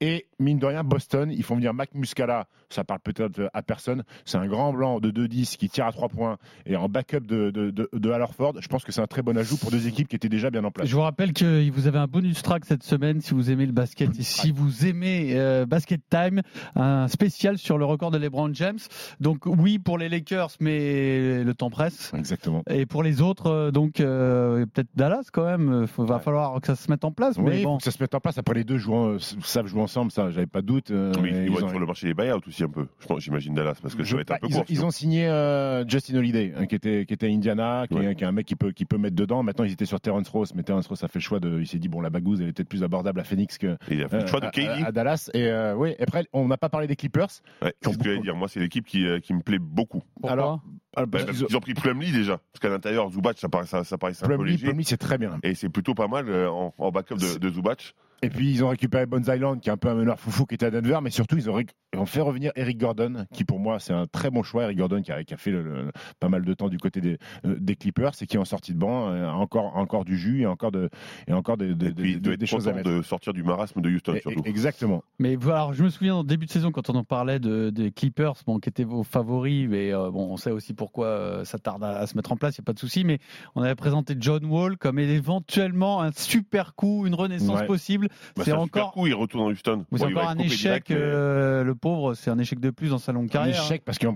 Speaker 9: Et mine de rien, Boston, ils font venir Mac Muscala. Ça parle peut-être à personne. C'est un grand blanc de 2-10 qui tire à 3 points et en backup de, de, de, de Al Horford. Je pense que c'est un très bon ajout pour deux équipes qui étaient déjà bien en place.
Speaker 4: Je vous rappelle que vous avez un bonus track cette semaine si vous aimez le basket et si vous aimez euh, Basket Time, un spécial sur le record de LeBron James. Donc oui pour les Lakers, mais le temps presse.
Speaker 9: Exactement.
Speaker 4: Et pour les autres, euh, donc euh, peut-être Dallas quand même. Il va falloir que ça se mette en place.
Speaker 9: Oui,
Speaker 4: mais
Speaker 9: faut
Speaker 4: bon.
Speaker 9: que ça se mette en place. Après, les deux jouent, savent jouer ensemble, ça, j'avais pas de doute. euh,
Speaker 6: ils
Speaker 9: ils
Speaker 6: vont être
Speaker 9: ont-
Speaker 6: sur le marché des buyouts aussi un peu. Je pense, j'imagine Dallas, parce que
Speaker 9: je-
Speaker 6: ça va être un peu
Speaker 9: ils,
Speaker 6: court.
Speaker 9: ont, ils ont signé euh, Justin Holiday, hein, qui, était, qui était à Indiana, qui, est-
Speaker 6: Ouais.
Speaker 9: qui est un mec qui peut, qui peut mettre dedans. Maintenant, ils étaient sur Terrence Ross, mais Terrence Ross a fait le choix de. Il s'est dit, bon, la bagouze, elle est peut-être plus abordable à Phoenix que.
Speaker 6: Et il a fait le choix de
Speaker 9: à-
Speaker 6: KD.
Speaker 9: à, à Dallas. Et euh, oui, après, on n'a pas parlé des Clippers.
Speaker 6: Ouais, c'est ce que j'allais dire. Moi, c'est l'équipe qui, euh, qui me plaît beaucoup.
Speaker 4: Pourquoi
Speaker 9: Alors, ah,
Speaker 6: Bah,
Speaker 9: parce
Speaker 6: parce
Speaker 9: qu'ils ont-
Speaker 6: pris Plumlee déjà. Parce qu'à l'intérieur, Zubac, ça paraît, ça, ça paraissait un peu
Speaker 9: Plumlee,
Speaker 6: léger.
Speaker 9: Plumlee, c'est très bien.
Speaker 6: Et c'est plutôt pas mal euh, en, en backup de, de Zubac.
Speaker 9: Et puis ils ont récupéré Bones Island, qui est un peu un meneur foufou qui était à Denver, mais surtout ils ont, ré- ils ont fait revenir Eric Gordon, qui pour moi c'est un très bon choix. Eric Gordon qui a, qui a fait le- le- pas mal de temps du côté des, euh, des Clippers et qui est en sortie de banc, euh, encore, encore du jus et encore, de, et encore des, des-
Speaker 6: Et puis,
Speaker 9: des-
Speaker 6: il doit
Speaker 9: des
Speaker 6: être
Speaker 9: choses à mettre.
Speaker 6: de sortir du marasme de Houston,
Speaker 9: Et-
Speaker 6: surtout.
Speaker 9: Exactement.
Speaker 4: Mais voilà, alors, je me souviens en début de saison quand on en parlait de, des Clippers, bon, qui étaient vos favoris, mais euh, bon, on sait aussi pourquoi euh, ça tarde à, à se mettre en place, il n'y a pas de souci. Mais on avait présenté John Wall comme éventuellement un super coup, une renaissance
Speaker 9: Ouais.
Speaker 4: possible.
Speaker 6: Bah,
Speaker 4: c'est
Speaker 6: un
Speaker 4: encore,
Speaker 6: coup, il retourne en Houston.
Speaker 4: c'est
Speaker 6: Bon,
Speaker 4: encore un échec.
Speaker 6: direct, mais-
Speaker 4: euh, le pauvre, c'est un échec de plus dans sa longue
Speaker 9: Un
Speaker 4: carrière. hein.
Speaker 9: échec parce qu'il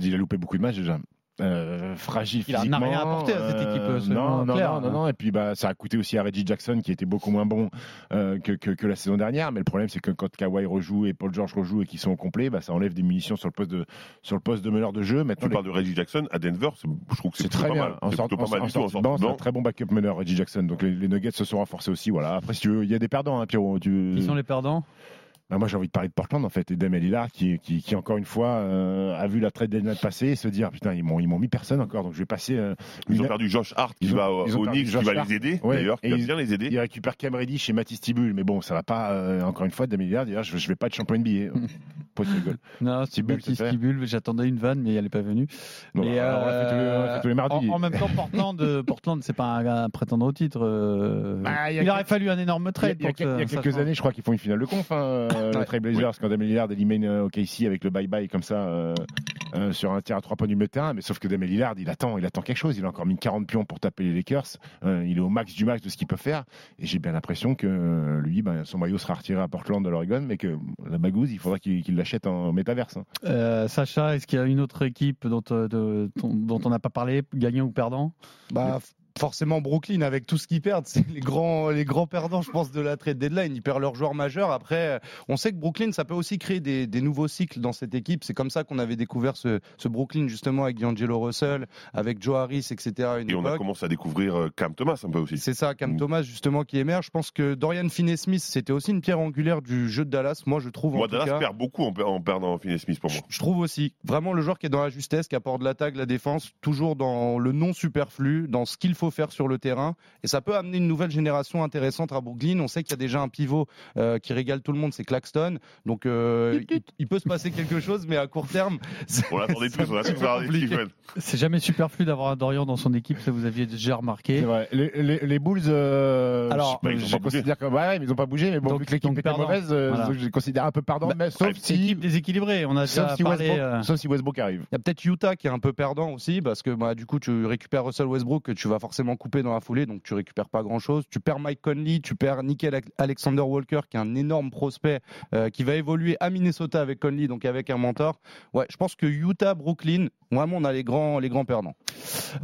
Speaker 9: il a loupé beaucoup de matchs déjà. Euh, fragile
Speaker 4: Il a- n'a
Speaker 9: physiquement.
Speaker 4: rien apporté à cette équipe,
Speaker 9: euh,
Speaker 4: soyons
Speaker 9: non, non, non, non, non. Et puis bah, ça a coûté aussi à Reggie Jackson qui était beaucoup moins bon euh, que, que, que la saison dernière. Mais le problème c'est que quand Kawhi rejoue et Paul George rejoue et qu'ils sont au complet, bah, ça enlève des munitions sur le poste de sur le poste de meneur de jeu. Maintenant,
Speaker 6: Tu parles de Reggie Jackson à Denver, je trouve que c'est
Speaker 9: très
Speaker 6: pas
Speaker 9: bien.
Speaker 6: mal.
Speaker 9: En
Speaker 6: plutôt pas
Speaker 9: en-
Speaker 6: mal
Speaker 9: en
Speaker 6: du tout en
Speaker 9: banc, un très bon backup meneur, Reggie Jackson. Donc les, les Nuggets se sont renforcés aussi. Voilà. Après, si tu veux, il y a des perdants, hein, Pierrot. Tu...
Speaker 4: Qui sont les perdants?
Speaker 9: Bah, moi, j'ai envie de parler de Portland, en fait, et Dame Lillard, qui, qui, qui, encore une fois, euh, a vu la trade deadline passer et se dire, putain, ils m'ont, ils m'ont mis personne encore, donc je vais passer. euh,
Speaker 6: Ils ont perdu Josh Hart qui
Speaker 9: Ils ont-
Speaker 6: va au
Speaker 9: ils ont
Speaker 6: au
Speaker 9: perdu
Speaker 6: Knicks, qui va
Speaker 9: Hart.
Speaker 6: les aider
Speaker 9: Ouais,
Speaker 6: d'ailleurs, qui
Speaker 9: et
Speaker 6: va
Speaker 9: ils-
Speaker 6: bien les aider.
Speaker 9: Il récupère Cam Reddy chez Matisse Tibul, mais bon, ça va pas, euh, encore une fois, Dame Lillard, dire, je, je vais pas être champion NBA. Rigole.
Speaker 4: Non,
Speaker 9: fait.
Speaker 4: Stibul, j'attendais une vanne, mais elle n'est pas venue.
Speaker 9: Bon,
Speaker 4: Et,
Speaker 9: alors, on l'a fait tous les- tous mardis.
Speaker 4: En, en même temps, Portland, Portland, c'est pas un, un prétendant au titre.
Speaker 9: Bah, il
Speaker 4: aurait fallu un énorme
Speaker 9: Il y a,
Speaker 4: trade.
Speaker 9: il y a quelques années, je crois qu'ils font une finale de conf, hein, euh,
Speaker 4: Ouais.
Speaker 9: les Trail Blazers, quand Dame Lillard élimine euh, OKC avec le bye-bye comme ça, euh, euh, sur un tir à trois points du milieu de terrain. Mais sauf que Dame Lillard, il attend, il attend quelque chose. Il a encore mis 40 pions pour taper les Lakers. Euh, il est au max du max de ce qu'il peut faire. Et j'ai bien l'impression que euh, lui, ben, son maillot sera retiré à Portland de l'Oregon, mais que la bagouze, il faudra qu'il l'achète en métaverse. hein.
Speaker 4: Euh, Sacha, est-ce qu'il y a une autre équipe dont, de- dont on n'a pas parlé, gagnant ou perdant?
Speaker 5: Bah, forcément Brooklyn avec tout ce qu'ils perdent, c'est les grands les grands perdants je pense de la trade deadline, ils perdent leurs joueurs majeurs. Après on sait que Brooklyn ça peut aussi créer des, des nouveaux cycles dans cette équipe, c'est comme ça qu'on avait découvert ce, ce Brooklyn justement avec D'Angelo Russell, avec Joe Harris etc. une
Speaker 6: Et on a commencé à découvrir euh, Cam Thomas un peu aussi.
Speaker 5: C'est ça, Cam
Speaker 6: Mm.
Speaker 5: Thomas justement qui émerge. Je pense que Dorian Finney-Smith, c'était aussi une pierre angulaire du jeu de Dallas. Moi, je trouve en
Speaker 6: Moi,
Speaker 5: tout
Speaker 6: Dallas
Speaker 5: cas.
Speaker 6: perd beaucoup en, per- en perdant Finney Smith pour moi.
Speaker 5: Je trouve aussi vraiment le joueur qui est dans la justesse, qui apporte l'attaque, la défense, toujours dans le non superflu, dans ce qu'il faut faire sur le terrain. Et ça peut amener une nouvelle génération intéressante à Brooklyn. On sait qu'il y a déjà un pivot euh, qui régale tout le monde, c'est Claxton. Donc euh, il, il peut se passer quelque chose, mais à court terme, c'est-
Speaker 6: On l'attendait tous, on a
Speaker 5: c'est
Speaker 6: tous regardé
Speaker 5: compliqué.
Speaker 6: Stephen.
Speaker 4: C'est jamais superflu d'avoir un Dorian dans son équipe, ça vous aviez déjà remarqué.
Speaker 9: Vrai. Les, les, les Bulls, euh,
Speaker 4: Alors,
Speaker 9: je,
Speaker 6: ils ont
Speaker 9: je
Speaker 6: pas bougé.
Speaker 9: considère que, ouais, ouais, mais ils ont pas bougé, mais bon,
Speaker 4: Donc-
Speaker 9: vu que l'équipe était
Speaker 4: perdant.
Speaker 9: mauvaise, euh,
Speaker 4: Voilà.
Speaker 9: je les considère un peu perdant,
Speaker 5: Bah,
Speaker 9: mais sauf
Speaker 4: C'est
Speaker 9: si,
Speaker 4: équipe déséquilibrée, on a
Speaker 9: sauf
Speaker 4: déjà
Speaker 9: si
Speaker 4: parlé.
Speaker 9: Westbrook,
Speaker 4: euh,
Speaker 9: sauf si Westbrook arrive.
Speaker 5: Il y a peut-être Utah qui est un peu perdant aussi, parce que bah, du coup, tu récupères Russell Westbrook que tu vas forcément couper dans la foulée, donc tu récupères pas grand-chose. Tu perds Mike Conley, tu perds Nickel Alexander Walker, qui est un énorme prospect, euh, qui va évoluer à Minnesota avec Conley, donc avec un mentor. Ouais, je pense que Utah, Brooklyn, vraiment, on a les grands, les grands perdants.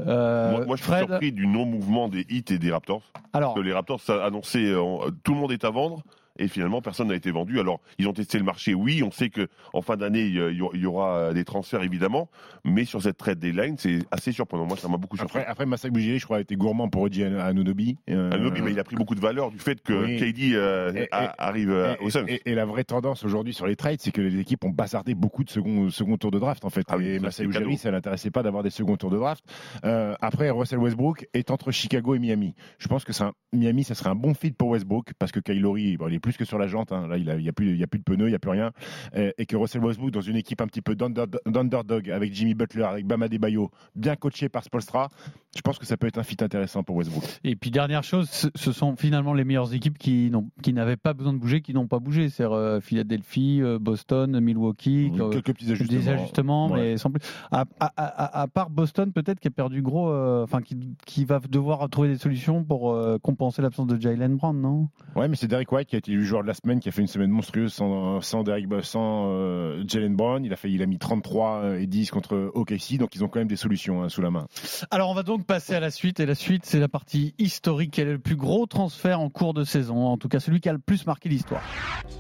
Speaker 4: Euh,
Speaker 6: moi, moi, je suis
Speaker 4: Fred,
Speaker 6: surpris du non-mouvement des Heat et des Raptors.
Speaker 4: alors,
Speaker 6: Que les Raptors ça annoncé euh, tout le monde est à vendre. Et finalement, personne n'a été vendu. Alors, ils ont testé le marché, oui. On sait que en fin d'année, il y aura euh, des transferts, évidemment. Mais sur cette trade deadline, c'est assez surprenant. Moi, ça m'a beaucoup surpris.
Speaker 9: Après, après Massac Bougiri, je crois, a été gourmand pour Oji Anunobi. Euh,
Speaker 6: Anunoby, mais il a pris beaucoup de valeur du fait que
Speaker 9: Oui.
Speaker 6: KD euh,
Speaker 9: Et-
Speaker 6: a-
Speaker 9: et-
Speaker 6: arrive euh,
Speaker 9: Et,
Speaker 6: au Suns.
Speaker 9: et- la vraie tendance aujourd'hui sur les trades, c'est que les équipes ont bazardé beaucoup de second, second tour de draft en fait.
Speaker 6: Ah oui,
Speaker 9: et
Speaker 6: ça, cadeau.
Speaker 9: Ujiri, ça l'intéressait pas d'avoir des seconds tours de draft. Euh, après, Russell Westbrook est entre Chicago et Miami. Je pense que un- Miami, ça serait un bon fit pour Westbrook parce que Kylori, bon, il est plus que sur la jante. hein. Là, il n'y a, a plus de pneus, il n'y a plus rien. Et que Russell Westbrook, dans une équipe un petit peu d'under- d'underdog avec Jimmy Butler, avec Bama Debayo, bien coaché par Spolstra, je pense que ça peut être un fit intéressant pour Westbrook.
Speaker 4: et puis dernière chose, ce, sont finalement les meilleures équipes qui n'avaient pas besoin de bouger, qui n'ont pas bougé. C'est euh, Philadelphie, euh, Boston, Milwaukee.
Speaker 9: Quelques petits ajustements.
Speaker 4: des ajustements,
Speaker 9: Ouais.
Speaker 4: mais sans plus. À, à- à- à part Boston, peut-être qui a perdu gros, euh, enfin qui, qui va devoir trouver des solutions pour euh, compenser l'absence de Jalen Brown, non?
Speaker 9: Ouais, mais c'est Derek White qui a été élu joueur de la semaine, qui a fait une semaine monstrueuse sans, sans Derek, sans euh, Jalen Brown. Il a fait, il a mis 33 et 10 contre OKC, donc ils ont quand même des solutions hein, sous la main.
Speaker 4: Alors on va donc passer à la suite, et la suite c'est la partie historique. Quel est le plus gros transfert en cours de saison? En tout cas celui qui a le plus marqué l'histoire.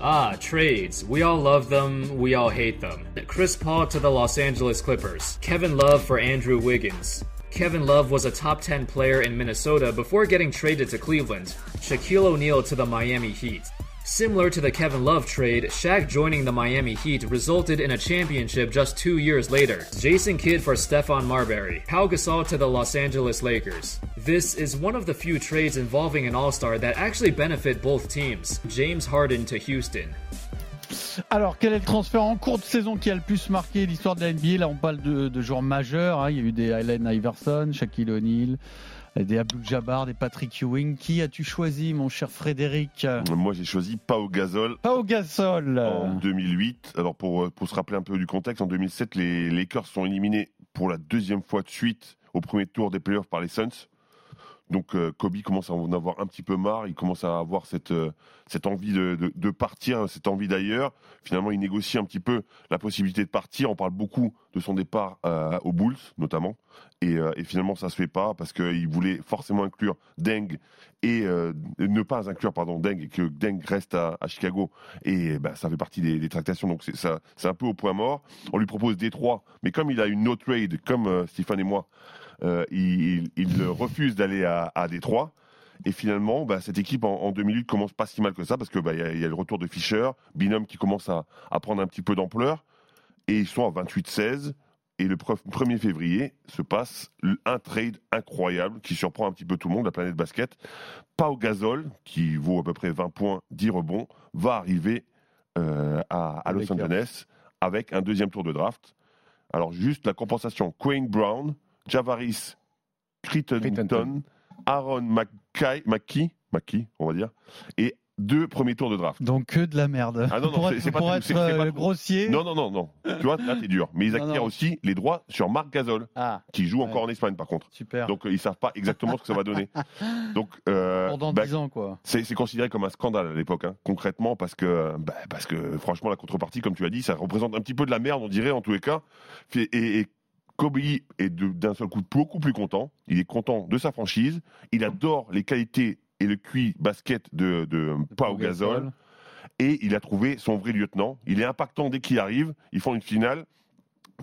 Speaker 10: Ah, trades. We all love them, we all hate them. Chris Paul to the Los Angeles Clippers. Kevin Love for Andrew Wiggins. Kevin Love was a top 10 player in Minnesota before getting traded to Cleveland. Shaquille O'Neal to the Miami Heat. Similar to the Kevin Love trade, Shaq joining the Miami Heat resulted in a championship just two years later. Jason Kidd for Stephon Marbury. Pau Gasol to the Los Angeles Lakers. This is one of the few trades involving an All-Star that actually benefit both teams. James Harden to Houston.
Speaker 4: Alors quel est le transfert en cours de saison qui a le plus marqué l'histoire de la NBA Là on parle de, de joueurs majeurs, hein. il y a eu des Allen Iverson, Shaquille O'Neal, des Abdul Jabbar, des Patrick Ewing. Qui as-tu choisi mon cher Frédéric
Speaker 6: Moi, j'ai choisi Pau Gasol
Speaker 4: Pas au Gasol
Speaker 6: en 2008. Alors, pour, euh, pour se rappeler un peu du contexte, en 2007, les Lakers sont éliminés pour la deuxième fois de suite au premier tour des playoffs par les Suns. Donc, euh, Kobe commence à en avoir un petit peu marre. Il commence à avoir cette, euh, cette envie de, de- de partir, cette envie d'ailleurs. Finalement, il négocie un petit peu la possibilité de partir. On parle beaucoup de son départ euh, aux Bulls, notamment. Et, euh, et finalement, ça se fait pas parce qu'il voulait forcément inclure Deng et euh, ne pas inclure pardon Deng et que Deng reste à, Chicago. Et bah, ça fait partie des, tractations. Donc c'est ça, c'est un peu au point mort. On lui propose Détroit, mais comme il a une no trade, comme euh, Stéphane et moi, il, refuse d'aller à, Détroit. Et finalement, bah, cette équipe en, en 2008 commence pas si mal que ça parce que bah, il y, a- le retour de Fischer, Binôme qui commence à, à prendre un petit peu d'ampleur. Et ils sont à 28-16. Et le pre- 1er février se passe un trade incroyable qui surprend un petit peu tout le monde, la planète basket. Pau Gasol, qui vaut à peu près 20 points, 10 rebonds, va arriver euh, à, à Los. Angeles avec un deuxième tour de draft. Alors juste la compensation, Quinn Brown, Javaris Crittenton,
Speaker 9: Crittenton.
Speaker 6: Aaron McKay, McKee, McKee, on va dire, et deux premiers tours de draft.
Speaker 4: Donc que de la merde.
Speaker 6: Ah non, non, c'est- pas
Speaker 4: pour être,
Speaker 6: pas
Speaker 4: euh,
Speaker 6: tout.
Speaker 4: grossier.
Speaker 6: Non, non, non, non. Tu vois, là, t'es dur. Mais ils acquièrent
Speaker 4: non.
Speaker 6: aussi les droits sur Marc Gasol,
Speaker 4: Ah,
Speaker 6: qui joue
Speaker 4: Ouais.
Speaker 6: encore en Espagne, par contre.
Speaker 4: super.
Speaker 6: Donc, euh, ils savent pas exactement ce que ça va donner. Donc, euh,
Speaker 4: Pendant
Speaker 6: bah,
Speaker 4: 10 ans quoi.
Speaker 6: c'est considéré comme un scandale à l'époque, hein, concrètement, parce que, bah, parce que franchement, la contrepartie, comme tu as dit, ça représente un petit peu de la merde, on dirait, en tous les cas. Et, et- et Kobe est d'un seul coup beaucoup plus content. Il est content de sa franchise. Il adore les qualités et le QI basket de, de Pau Gasol. Et il a trouvé son vrai lieutenant. Il est impactant dès qu'il arrive. Ils font une finale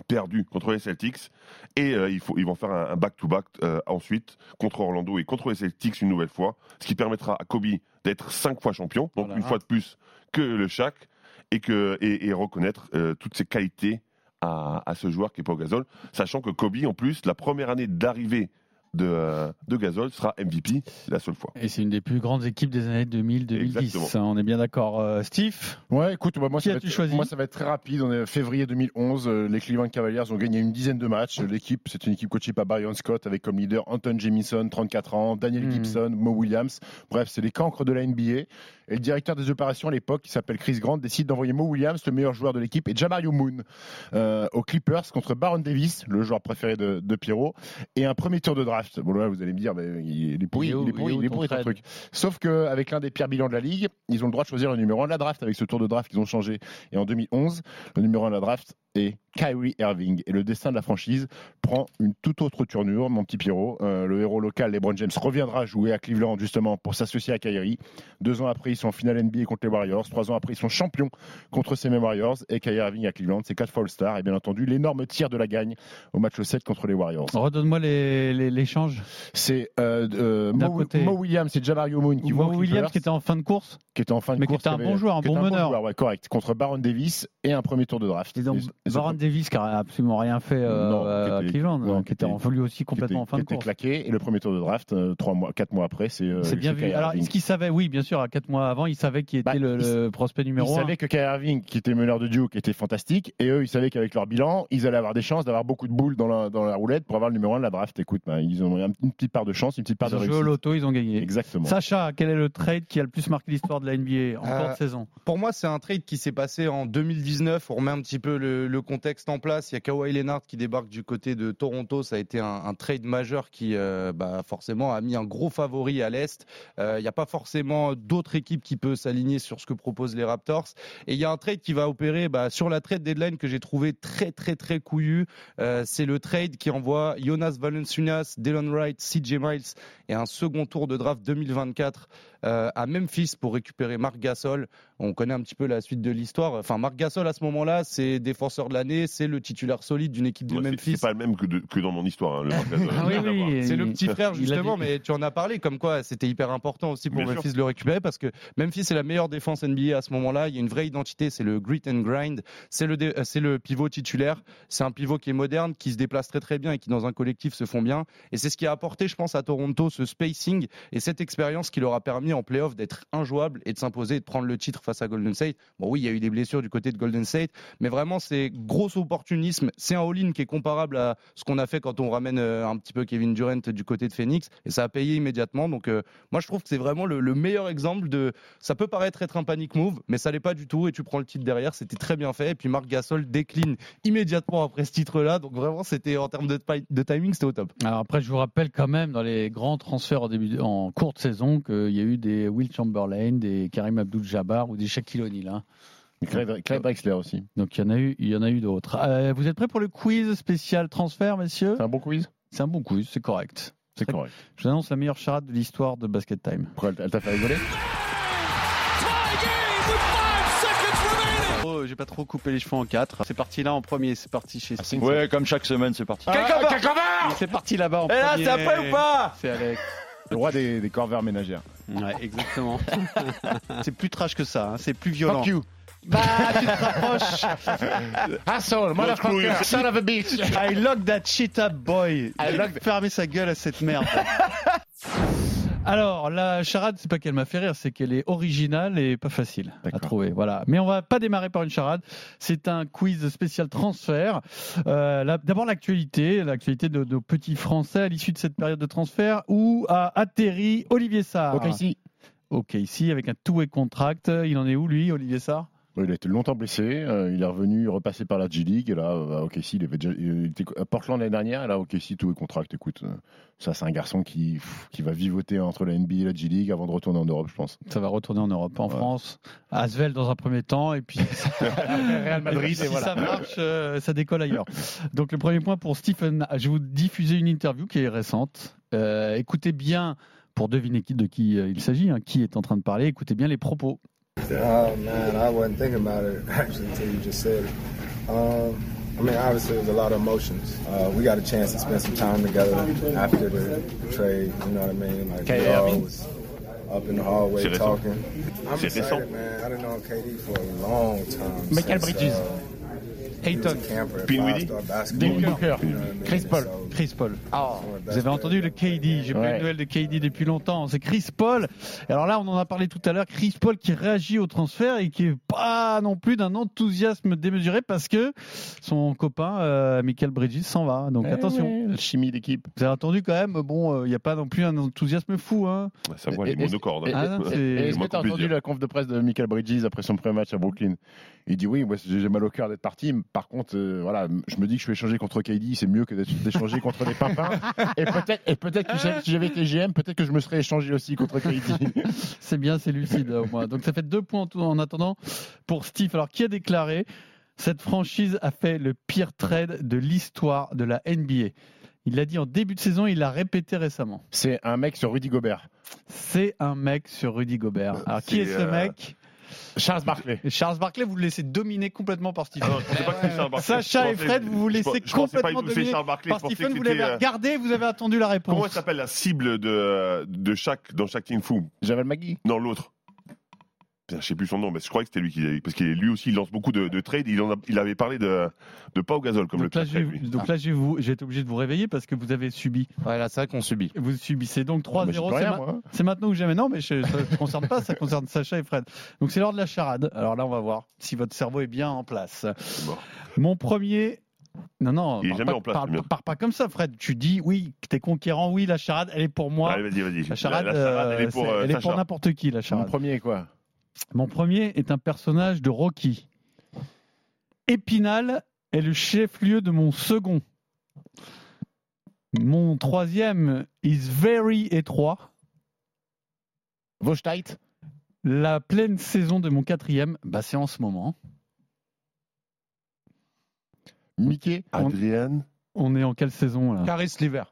Speaker 6: perdue contre les Celtics. Et euh, il faut, ils vont faire un back-to-back euh, ensuite contre Orlando et contre les Celtics une nouvelle fois. Ce qui permettra à Kobe d'être cinq fois champion. Donc
Speaker 4: Voilà.
Speaker 6: une fois de plus que le Shaq. Et, que, et, et reconnaître euh, toutes ses qualités à, à ce joueur qui est Pau Gasol. Sachant que Kobe, en plus, la première année d'arrivée de, euh, de Gasol sera MVP la seule fois.
Speaker 4: Et c'est une des plus grandes équipes des années 2000-2010.
Speaker 6: Exactement.
Speaker 4: hein, On est bien d'accord. Euh, Steve
Speaker 9: Ouais, écoute, bah, moi,
Speaker 4: Qui
Speaker 9: ça va
Speaker 4: as-tu
Speaker 9: être,
Speaker 4: choisi
Speaker 9: moi, ça va être très rapide. On est février 2011. euh, Les Cleveland Cavaliers ont gagné une dizaine de matchs. L'équipe, c'est une équipe coachée par Byron Scott avec comme leader Anton Jamison, 34 ans, Daniel
Speaker 4: Hmm.
Speaker 9: Gibson, Mo Williams. Bref, c'est les cancres de la NBA. Et le directeur des opérations à l'époque, qui s'appelle Chris Grant, décide d'envoyer Mo Williams, le meilleur joueur de l'équipe, et Jamario Moon euh, aux Clippers contre Baron Davis, le joueur préféré de, de Pierrot, et un premier tour de draft. Draft. Bon, là, vous allez me dire, mais il est pourri,
Speaker 4: Il est où-
Speaker 9: il est pourri,
Speaker 4: il est où
Speaker 9: il est
Speaker 4: ton
Speaker 9: pourri ton truc. Sauf qu'avec l'un des pires bilans de la ligue, ils ont le droit de choisir le numéro 1 de la draft avec ce tour de draft qu'ils ont changé. Et en 2011, le numéro 1 de la draft est Kyrie Irving. Et le destin de la franchise prend une toute autre tournure, mon petit Pierrot. Euh, le héros local, LeBron James, reviendra jouer à Cleveland justement pour s'associer à Kyrie. Deux ans après, ils sont en finale NBA contre les Warriors. Trois ans après, ils sont champions contre ces mêmes Warriors. Et Kyrie Irving à Cleveland, c'est quatre fois All-Star. Et bien entendu, l'énorme tir de la gagne au match 7 contre les Warriors.
Speaker 4: Redonne-moi les- les- l'échange.
Speaker 9: C'est euh, euh, Mo,
Speaker 4: côté.
Speaker 9: Mo Williams et Javario Moon qui vont
Speaker 4: Mo Williams
Speaker 9: Clippers,
Speaker 4: qui était en fin de course.
Speaker 9: qui était en fin de
Speaker 4: mais qui
Speaker 9: course.
Speaker 4: était un
Speaker 9: qui
Speaker 4: bon joueur, un
Speaker 9: qui
Speaker 4: bon meneur.
Speaker 9: joueur, ouais, correct. Contre Baron Davis et un premier tour de draft.
Speaker 4: Et donc, Baron Davis qui a absolument rien fait euh,
Speaker 9: Non,
Speaker 4: à Cleveland,
Speaker 9: qui
Speaker 4: qui était
Speaker 9: était-
Speaker 4: en lui aussi complètement
Speaker 9: était-
Speaker 4: en fin de
Speaker 9: qui était
Speaker 4: course.
Speaker 9: claqué et le premier tour de draft euh, trois mois quatre mois après c'est euh,
Speaker 4: C'est bien vu. Alors, est-ce qu'il savait Oui, bien sûr, à 4 mois avant, il savait qui était
Speaker 9: Bah,
Speaker 4: le,
Speaker 9: il
Speaker 4: le prospect
Speaker 9: ils
Speaker 4: numéro 1.
Speaker 9: savaient que Kyrie Irving, qui était meneur de Duke, était fantastique, et eux, ils savaient qu'avec leur bilan, ils allaient avoir des chances d'avoir beaucoup de boules dans la, dans la roulette pour avoir le numéro 1 de la draft. Écoute, bah, ils ont une petite part de chance, une petite part
Speaker 4: Ils
Speaker 9: de
Speaker 4: ont joué au
Speaker 9: réussite.
Speaker 4: loto, ils ont gagné.
Speaker 9: Exactement.
Speaker 4: Sacha, quel est le trade qui a le plus marqué l'histoire de la NBA en
Speaker 5: Euh,
Speaker 4: cours de saison?
Speaker 5: Pour moi, c'est un trade qui s'est passé en 2019. On remet un petit peu le, le contexte en place. Il y a Kawhi Leonard qui débarque du côté de Toronto. Ça a été un, trade majeur qui, euh, bah, forcément, a mis un gros favori à l'Est. Euh, Il n'y a pas forcément d'autres équipes qui peuvent s'aligner sur ce que proposent les Raptors. Et il y a un trade qui va opérer bah, sur la trade deadline que j'ai trouvé très, très, très couillu. Euh, c'est le trade qui envoie Jonas Valanciunas, Dylan Wright, CJ Miles et un second tour de draft 2024 euh, à Memphis pour récupérer Marc Gasol. On connaît un petit peu la suite de l'histoire. Enfin, Marc Gasol à ce moment-là, c'est défenseur de l'année, c'est le titulaire solide d'une équipe de
Speaker 6: c'est-
Speaker 5: Memphis.
Speaker 6: C'est pas le même que, de- que dans mon histoire. hein, le Marc Gasol.
Speaker 4: Ah oui, oui.
Speaker 5: C'est le petit frère justement, mais tu en as parlé comme quoi c'était hyper important aussi pour
Speaker 6: Bien sûr.
Speaker 5: Memphis de le récupérer parce que Memphis est la meilleure défense NBA à ce moment-là. Il y a une vraie identité, c'est le grit and grind. C'est le euh, c'est le pivot titulaire. C'est un pivot qui est moderne, qui se déplace très très bien et qui dans un collectif se font bien. Et c'est ce qui a apporté, je pense, à Toronto ce spacing et cette expérience qui leur a permis en playoff d'être injouable et de s'imposer et de prendre le titre face à Golden State. Bon oui, il y a eu des blessures du côté de Golden State, mais vraiment c'est gros opportunisme. C'est un all-in qui est comparable à ce qu'on a fait quand on ramène euh, un petit peu Kevin Durant du côté de Phoenix et ça a payé immédiatement. Donc euh, moi je trouve que c'est vraiment le, le meilleur exemple de. Ça peut paraître être un panic move, mais ça l'est pas du tout et tu prends le titre derrière. C'était très bien fait et puis Marc Gasol décline immédiatement après ce titre-là. Donc vraiment c'était en termes de, timing c'était au top.
Speaker 4: Alors après, je vous rappelle quand même dans les grands transferts en, début, en courte saison qu'il y a eu des Will Chamberlain, des Karim Abdul-Jabbar ou des Shaquille O'Neal. hein.
Speaker 9: Et Clyde, Clyde Drexler aussi.
Speaker 4: Donc il y en a eu, il y en a eu d'autres. Euh, vous êtes prêts pour le quiz spécial transfert, messieurs?
Speaker 9: C'est un bon quiz?
Speaker 4: C'est un bon quiz, c'est correct.
Speaker 9: C'est correct.
Speaker 4: Je vous annonce la meilleure charade de l'histoire de Basket Time.
Speaker 9: Pourquoi elle, t'a fait rigoler?
Speaker 11: Oh, J'ai pas trop coupé les cheveux en quatre. C'est parti là en premier, c'est parti chez
Speaker 9: Ah,
Speaker 11: Ouais, comme chaque semaine, c'est parti.
Speaker 9: Ah,
Speaker 11: C'est parti là-bas en premier.
Speaker 7: là, c'est après ou pas?
Speaker 11: C'est Alex.
Speaker 9: Le roi des, des corvères ménagères.
Speaker 11: Ouais, exactement. c'est plus trash que ça, hein, c'est plus violent.
Speaker 9: Fuck you.
Speaker 11: Bah, tu te rapproches.
Speaker 9: Asshole, motherfucker, son of a bitch.
Speaker 11: I lock that shit up, boy.
Speaker 9: I lock-
Speaker 11: Fermez sa gueule à cette merde.
Speaker 4: Alors, la charade, c'est pas qu'elle m'a fait rire, c'est qu'elle est originale et pas facile à trouver. Voilà. Mais on va pas démarrer par une charade. C'est un quiz spécial transfert. Euh, la- D'abord l'actualité, l'actualité de nos petits Français à l'issue de cette période de transfert où a atterri Olivier Sarr.
Speaker 9: Ok, ici.
Speaker 4: Ok, ici avec un two-way contract. Il en est où lui, Olivier Sarr?
Speaker 9: Il a été longtemps blessé. euh, il est revenu, repassé par la G League. Et là, euh, à OKC, il, avait déjà, il était à Portland l'année dernière. Et là, OKC, tout est contract. Écoute, euh, ça, c'est un garçon qui, qui va vivoter entre la NBA et la G League avant de retourner en Europe, je pense.
Speaker 4: Ça va retourner en Europe, en
Speaker 9: Ouais.
Speaker 4: France, à Asvel dans un premier temps, et puis
Speaker 9: Real Madrid,
Speaker 4: Et puis,
Speaker 9: et
Speaker 4: si
Speaker 9: voilà.
Speaker 4: ça marche, euh, ça décolle ailleurs. Donc le premier point pour Stephen. Je vais vous diffuser une interview qui est récente. Euh, écoutez bien pour deviner de qui il s'agit, hein, qui est en train de parler. Écoutez bien les propos.
Speaker 12: Oh man, I wasn't thinking about it actually until you just said it. Um, I mean, obviously, there's a lot of emotions. Uh, we got a chance to spend some time together after the trade. You know what I mean? Like
Speaker 9: Okay,
Speaker 12: we all was up in the hallway talking. I'm excited, man. I didn't know KD for a long time.
Speaker 9: Michael
Speaker 12: since,
Speaker 9: Bridges.
Speaker 12: uh, was
Speaker 4: Hayton.
Speaker 6: Dinwiddie.
Speaker 9: Booker. Chris Paul.
Speaker 4: Chris Paul.
Speaker 12: the
Speaker 4: Vous avez entendu le. KD. J'ai pas eu de nouvelles de KD depuis longtemps. C'est Chris Paul. Alors là, on en a parlé tout à l'heure. Chris Paul qui réagit au transfert et qui est pas non plus d'un enthousiasme démesuré parce que son copain euh, Michael Bridges s'en va. Donc
Speaker 9: Eh
Speaker 4: attention.
Speaker 9: ouais, la chimie d'équipe.
Speaker 4: Vous avez entendu quand même. Bon, il n'y a pas non plus un enthousiasme fou. Hein.
Speaker 6: Ça voit les monocordes.
Speaker 9: et-
Speaker 6: hein.
Speaker 4: Ah,
Speaker 9: Est-ce que tu as entendu la conf de presse de Michael Bridges après son premier match à Brooklyn? Il dit oui, moi j'ai mal au cœur d'être parti, Par contre, euh, voilà, je me dis que je suis échangé contre KD, c'est mieux que d'être échangé contre des papins. Et peut-être, et peut-être que si j'avais été GM, peut-être que je me serais échangé aussi contre KD.
Speaker 4: C'est bien, c'est lucide au moins. Donc ça fait deux points en, tout- en attendant pour Steve. Alors qui a déclaré cette franchise a fait le pire trade de l'histoire de la NBA Il l'a dit en début de saison, il l'a répété récemment.
Speaker 9: C'est un mec sur Rudy Gobert.
Speaker 4: C'est un mec sur Rudy Gobert. Alors qui est ce
Speaker 6: euh,
Speaker 4: mec?
Speaker 9: Charles Barkley.
Speaker 4: Et Charles Barkley, vous le laissez dominer complètement par Stephen.
Speaker 6: Ah.
Speaker 4: Sacha et Fred, vous vous laissez
Speaker 6: je
Speaker 4: complètement dominer par Stephen. Vous l'avez
Speaker 6: euh,
Speaker 4: regardé, vous avez attendu la réponse.
Speaker 6: Comment elle s'appelle la cible de, de chaque, dans chaque team fou
Speaker 9: Javel Magui.
Speaker 6: Non, l'autre. Je sais plus son nom, mais je croyais que c'était lui qui. Parce qu'il lui aussi, il lance beaucoup de, de trades. Il, en a- il avait parlé de, de Pau Gasol comme
Speaker 4: donc
Speaker 6: le
Speaker 4: là,
Speaker 6: trade,
Speaker 4: donc là, j'ai, vous, j'ai été obligé de vous réveiller parce que vous avez subi.
Speaker 5: Ouais, là, c'est vrai qu'on subit.
Speaker 4: Vous subissez donc
Speaker 9: Oh, mais j'y
Speaker 4: 3-0.
Speaker 9: peux
Speaker 4: c'est, ma- maintenant ou jamais. Non, mais je- ça ne concerne pas, ça concerne Sacha et Fred. Donc c'est l'heure de la charade. Alors là, on va voir si votre cerveau est bien en place.
Speaker 6: Bon.
Speaker 4: Mon premier. Non, non,
Speaker 6: Il est jamais
Speaker 4: pas,
Speaker 6: en place,
Speaker 4: parle-
Speaker 6: le mien.
Speaker 4: parle pas comme ça, Fred. Tu dis oui, que t'es conquérant, oui, la charade, elle est pour moi.
Speaker 6: Allez, vas-y, vas-y.
Speaker 4: La charade,
Speaker 6: La- la charade, elle
Speaker 4: euh,
Speaker 6: est pour,
Speaker 4: c'est-
Speaker 6: euh,
Speaker 4: elle est pour n'importe qui, la
Speaker 9: Mon
Speaker 4: charade.
Speaker 9: premier, quoi.
Speaker 4: Mon premier est un personnage de Rocky. Épinal est le chef-lieu de mon second. Mon troisième is very étroit.
Speaker 9: Vostait.
Speaker 4: La pleine saison de mon quatrième, bah c'est en ce moment.
Speaker 9: Mickey.
Speaker 6: Adrian.
Speaker 4: On est en quelle saison là?
Speaker 5: Caris Liver.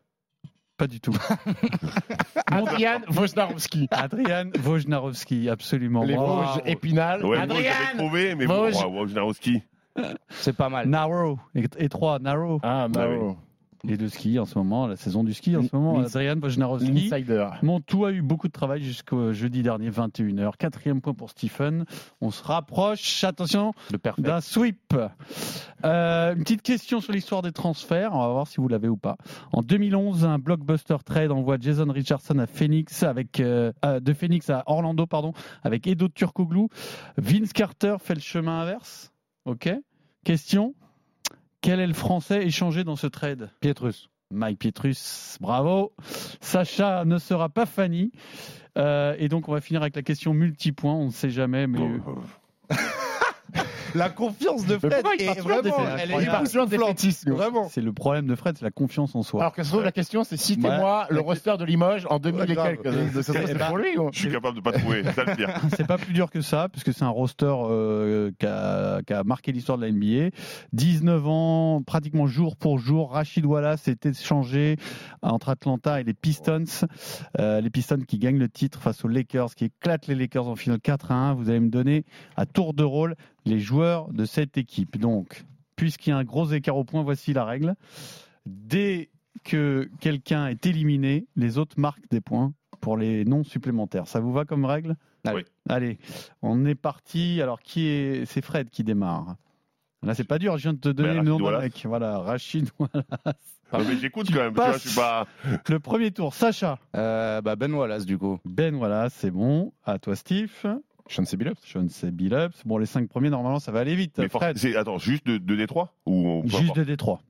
Speaker 4: Pas du tout.
Speaker 9: Adrian Wojnarowski.
Speaker 4: Adrian Wojnarowski, absolument.
Speaker 9: Les
Speaker 4: Bravo.
Speaker 9: Vosges, Épinal.
Speaker 6: Ouais,
Speaker 9: Adrian
Speaker 6: trouvé, mais bon,
Speaker 9: Vosges.
Speaker 6: Wojnarowski.
Speaker 5: C'est pas mal.
Speaker 4: Narrow, étroit, narrow.
Speaker 9: Ah, Maro.
Speaker 4: Et de ski en ce moment, la saison du ski en ce moment. Adrian Wojnarowski. Mon tout a eu beaucoup de travail jusqu'au jeudi dernier, 21h. Quatrième point pour Stephen. On se rapproche, attention, d'un sweep. Euh, une petite question sur l'histoire des transferts. On va voir si vous l'avez ou pas. En 2011, un blockbuster trade envoie Jason Richardson à Phoenix avec euh, euh, de Phoenix à Orlando, pardon, avec Edo Turkoglu. Vince Carter fait le chemin inverse. Ok. Question. Quel est le Français échangé dans ce trade?
Speaker 5: Pietrus.
Speaker 4: Mike Pietrus, bravo. Sacha ne sera pas Fanny. Euh, et donc, on va finir avec la question multipoint. On ne sait jamais, mais.
Speaker 5: La confiance de Fred
Speaker 9: pourquoi il
Speaker 5: est
Speaker 9: part toujours
Speaker 5: vraiment,
Speaker 4: des-
Speaker 5: elle
Speaker 4: il
Speaker 5: est
Speaker 4: part
Speaker 9: toujours des
Speaker 5: époustouflante.
Speaker 9: fétismes.
Speaker 5: Vraiment.
Speaker 4: C'est le problème de Fred, c'est la confiance en soi.
Speaker 9: Alors que ça se trouve, la question, c'est citez-moi le roster de Limoges en 2000 et
Speaker 5: grave.
Speaker 9: quelques. Ça se trouve,
Speaker 4: Eh
Speaker 9: C'est
Speaker 4: ben,
Speaker 9: pour lui.
Speaker 6: Je suis capable de pas trouver, c'est ça le pire.
Speaker 4: C'est pas plus dur que ça, puisque c'est un roster euh, qui, a, qui a marqué l'histoire de la NBA. 19 ans, pratiquement jour pour jour. Rachid Wallace était échangé entre Atlanta et les Pistons. Euh, les Pistons qui gagnent le titre face aux Lakers, qui éclatent les Lakers en finale 4 à 1. Vous allez me donner à tour de rôle les joueurs de cette équipe. Donc, puisqu'il y a un gros écart au point, voici la règle. Dès que quelqu'un est éliminé, les autres marquent des points pour les non supplémentaires. Ça vous va comme règle?
Speaker 6: Oui.
Speaker 4: Allez, on est parti. Alors, qui est C'est Fred qui démarre. Là, c'est pas dur. Je viens de te donner
Speaker 6: Ben,
Speaker 4: le nom d'un
Speaker 6: Wallace.
Speaker 4: mec. Voilà, Rachid Wallace.
Speaker 6: Non, mais j'écoute quand même, tu vois, je suis pas.
Speaker 4: Le premier tour, Sacha.
Speaker 5: Euh, bah ben Wallace, du coup.
Speaker 4: Ben, voilà, c'est bon. À toi, Steve.
Speaker 9: Sean C. Billups.
Speaker 4: Sean C. Billups. Bon, les cinq premiers, normalement, ça va aller vite.
Speaker 6: Mais
Speaker 4: Fred,
Speaker 6: c'est- Attends, juste de, de Détroit ou
Speaker 4: juste de Détroit.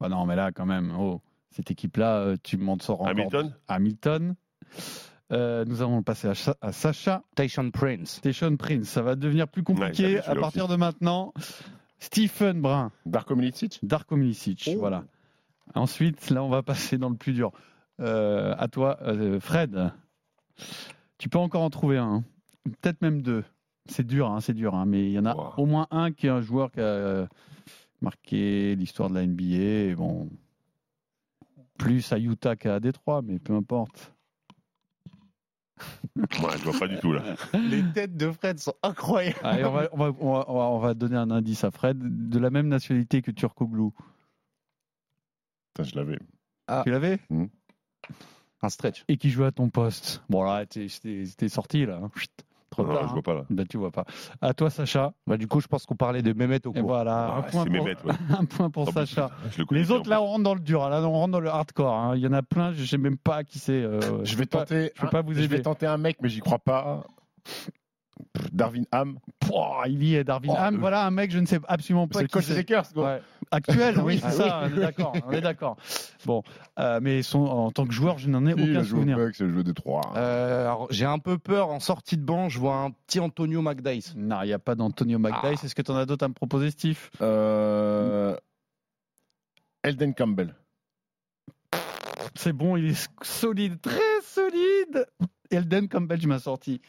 Speaker 4: Bah non, mais là, quand même, oh, cette équipe-là, euh, tu m'en sors encore.
Speaker 6: Hamilton
Speaker 4: Hamilton. Euh, nous allons passer à, Sa- à Sacha.
Speaker 5: Tyson Prince.
Speaker 4: Station Prince. Ça va devenir plus compliqué à partir
Speaker 6: aussi.
Speaker 4: de maintenant. Stephen Brun.
Speaker 9: Darko Milicic.
Speaker 4: Darko Milicic, voilà. Ensuite, là, on va passer dans le plus dur. Euh, à toi, euh, Fred. Tu peux encore en trouver un. hein. Peut-être même deux. C'est dur, hein, c'est dur. hein, mais il y en a
Speaker 6: Wow.
Speaker 4: au moins un qui est un joueur qui a euh, marqué l'histoire de la NBA. et bon, plus à Utah qu'à Détroit, mais peu importe.
Speaker 6: Ouais, je vois pas du tout là.
Speaker 5: Les têtes de Fred sont incroyables.
Speaker 4: Allez, on, va, on, va, on, va, on va- on va donner un indice à Fred. De la même nationalité que Turkoglu.
Speaker 9: Putain, je l'avais.
Speaker 4: Tu l'avais?
Speaker 5: Un stretch.
Speaker 4: Et qui jouait à ton poste. Bon, là, t'es sorti, là. hein. Trop
Speaker 6: Non,
Speaker 4: tard.
Speaker 6: je
Speaker 4: hein.
Speaker 6: vois pas là.
Speaker 4: Bah, tu vois pas. À toi, Sacha.
Speaker 5: Bah, du coup, je pense qu'on parlait de Mehmet au
Speaker 4: Et
Speaker 5: cours.
Speaker 4: voilà, un,
Speaker 6: Ah,
Speaker 4: point
Speaker 6: c'est
Speaker 4: pour,
Speaker 6: Mehmet, ouais.
Speaker 4: un point pour
Speaker 6: plus,
Speaker 4: Sacha.
Speaker 6: je
Speaker 4: Les autres, là, on rentre dans le dur. Là, on rentre dans le hardcore. hein. Il y en a plein, je sais même pas qui c'est. euh,
Speaker 9: Je vais
Speaker 4: pas-
Speaker 9: tenter.
Speaker 4: je pas vous
Speaker 9: Je
Speaker 4: aider.
Speaker 9: vais tenter un mec, mais j'y crois pas. Darwin Ham.
Speaker 4: Pouah, il y est, Darwin
Speaker 9: Oh,
Speaker 4: Ham.
Speaker 9: le-
Speaker 4: Voilà un mec, je ne sais absolument pas
Speaker 9: C'est le coach
Speaker 4: c'est.
Speaker 9: Lakers, quoi.
Speaker 4: Ouais. Actuel, oui,
Speaker 9: Oui,
Speaker 4: c'est
Speaker 9: ah
Speaker 4: ça, on est d'accord. On est d'accord. Bon, euh, mais son, en tant que joueur, je n'en ai
Speaker 9: Il
Speaker 4: aucun
Speaker 9: a joué au
Speaker 4: souvenir.
Speaker 9: Il a joué des trois.
Speaker 5: Euh, alors, J'ai un peu peur, en sortie de banc, je vois un petit Antonio McDyess.
Speaker 4: Non, il n'y a pas d'Antonio McDyess. Est-ce que tu en as d'autres à me proposer, Steve?
Speaker 9: Euh, Elden Campbell.
Speaker 4: C'est bon, il est solide, très solide. Elden Campbell, tu m'as sorti.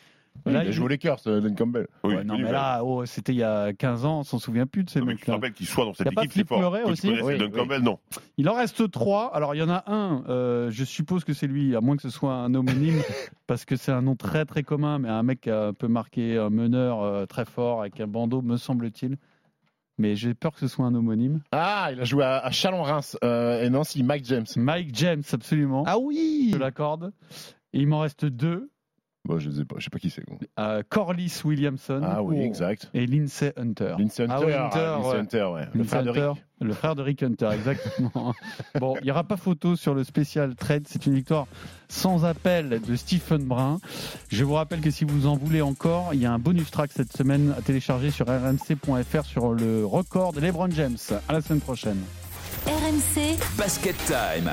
Speaker 9: Il a joué aux Lakers, euh, Elden Campbell.
Speaker 6: Oui,
Speaker 4: Ouais, non, mais là, oh, c'était il y a 15 ans, on s'en souvient plus de ces mecs-là.
Speaker 6: rappelles qu'il soit dans cette
Speaker 4: Y a pas
Speaker 6: équipe, c'est
Speaker 4: Flip
Speaker 6: fort.
Speaker 4: Murray aussi
Speaker 9: Oui.
Speaker 6: Campbell, non.
Speaker 4: Il en reste trois. Alors, il y en a un, euh, je suppose que c'est lui, à moins que ce soit un homonyme, parce que c'est un nom très très commun, mais un mec qui a un peu marqué un meneur euh, très fort avec un bandeau, me semble-t-il. Mais j'ai peur que ce soit un homonyme.
Speaker 9: Ah, il a joué à, à Chalon-Reims euh, et Nancy, Mike James.
Speaker 4: Mike James, absolument.
Speaker 5: Ah oui
Speaker 4: Je l'accorde. Et il m'en reste deux.
Speaker 9: Bon, je sais pas, je sais pas qui c'est.
Speaker 4: euh, Corliss Williamson
Speaker 9: Ah oui, exact.
Speaker 4: et Lindsay Hunter.
Speaker 9: Lindsay Hunter,
Speaker 4: Ah Hunter,
Speaker 9: ah, Lindsay
Speaker 4: ouais.
Speaker 9: Hunter, ouais. Le
Speaker 4: Lindsay
Speaker 9: frère de
Speaker 4: Hunter,
Speaker 9: Rick.
Speaker 4: Le frère de Rick Hunter, exactement. bon, il n'y aura pas photo sur le spécial trade. C'est une victoire sans appel de Stephen Brun. Je vous rappelle que si vous en voulez encore, il y a un bonus track cette semaine à télécharger sur rmc.fr sur le record de LeBron James. À la semaine prochaine.
Speaker 3: RMC
Speaker 13: Basket Time.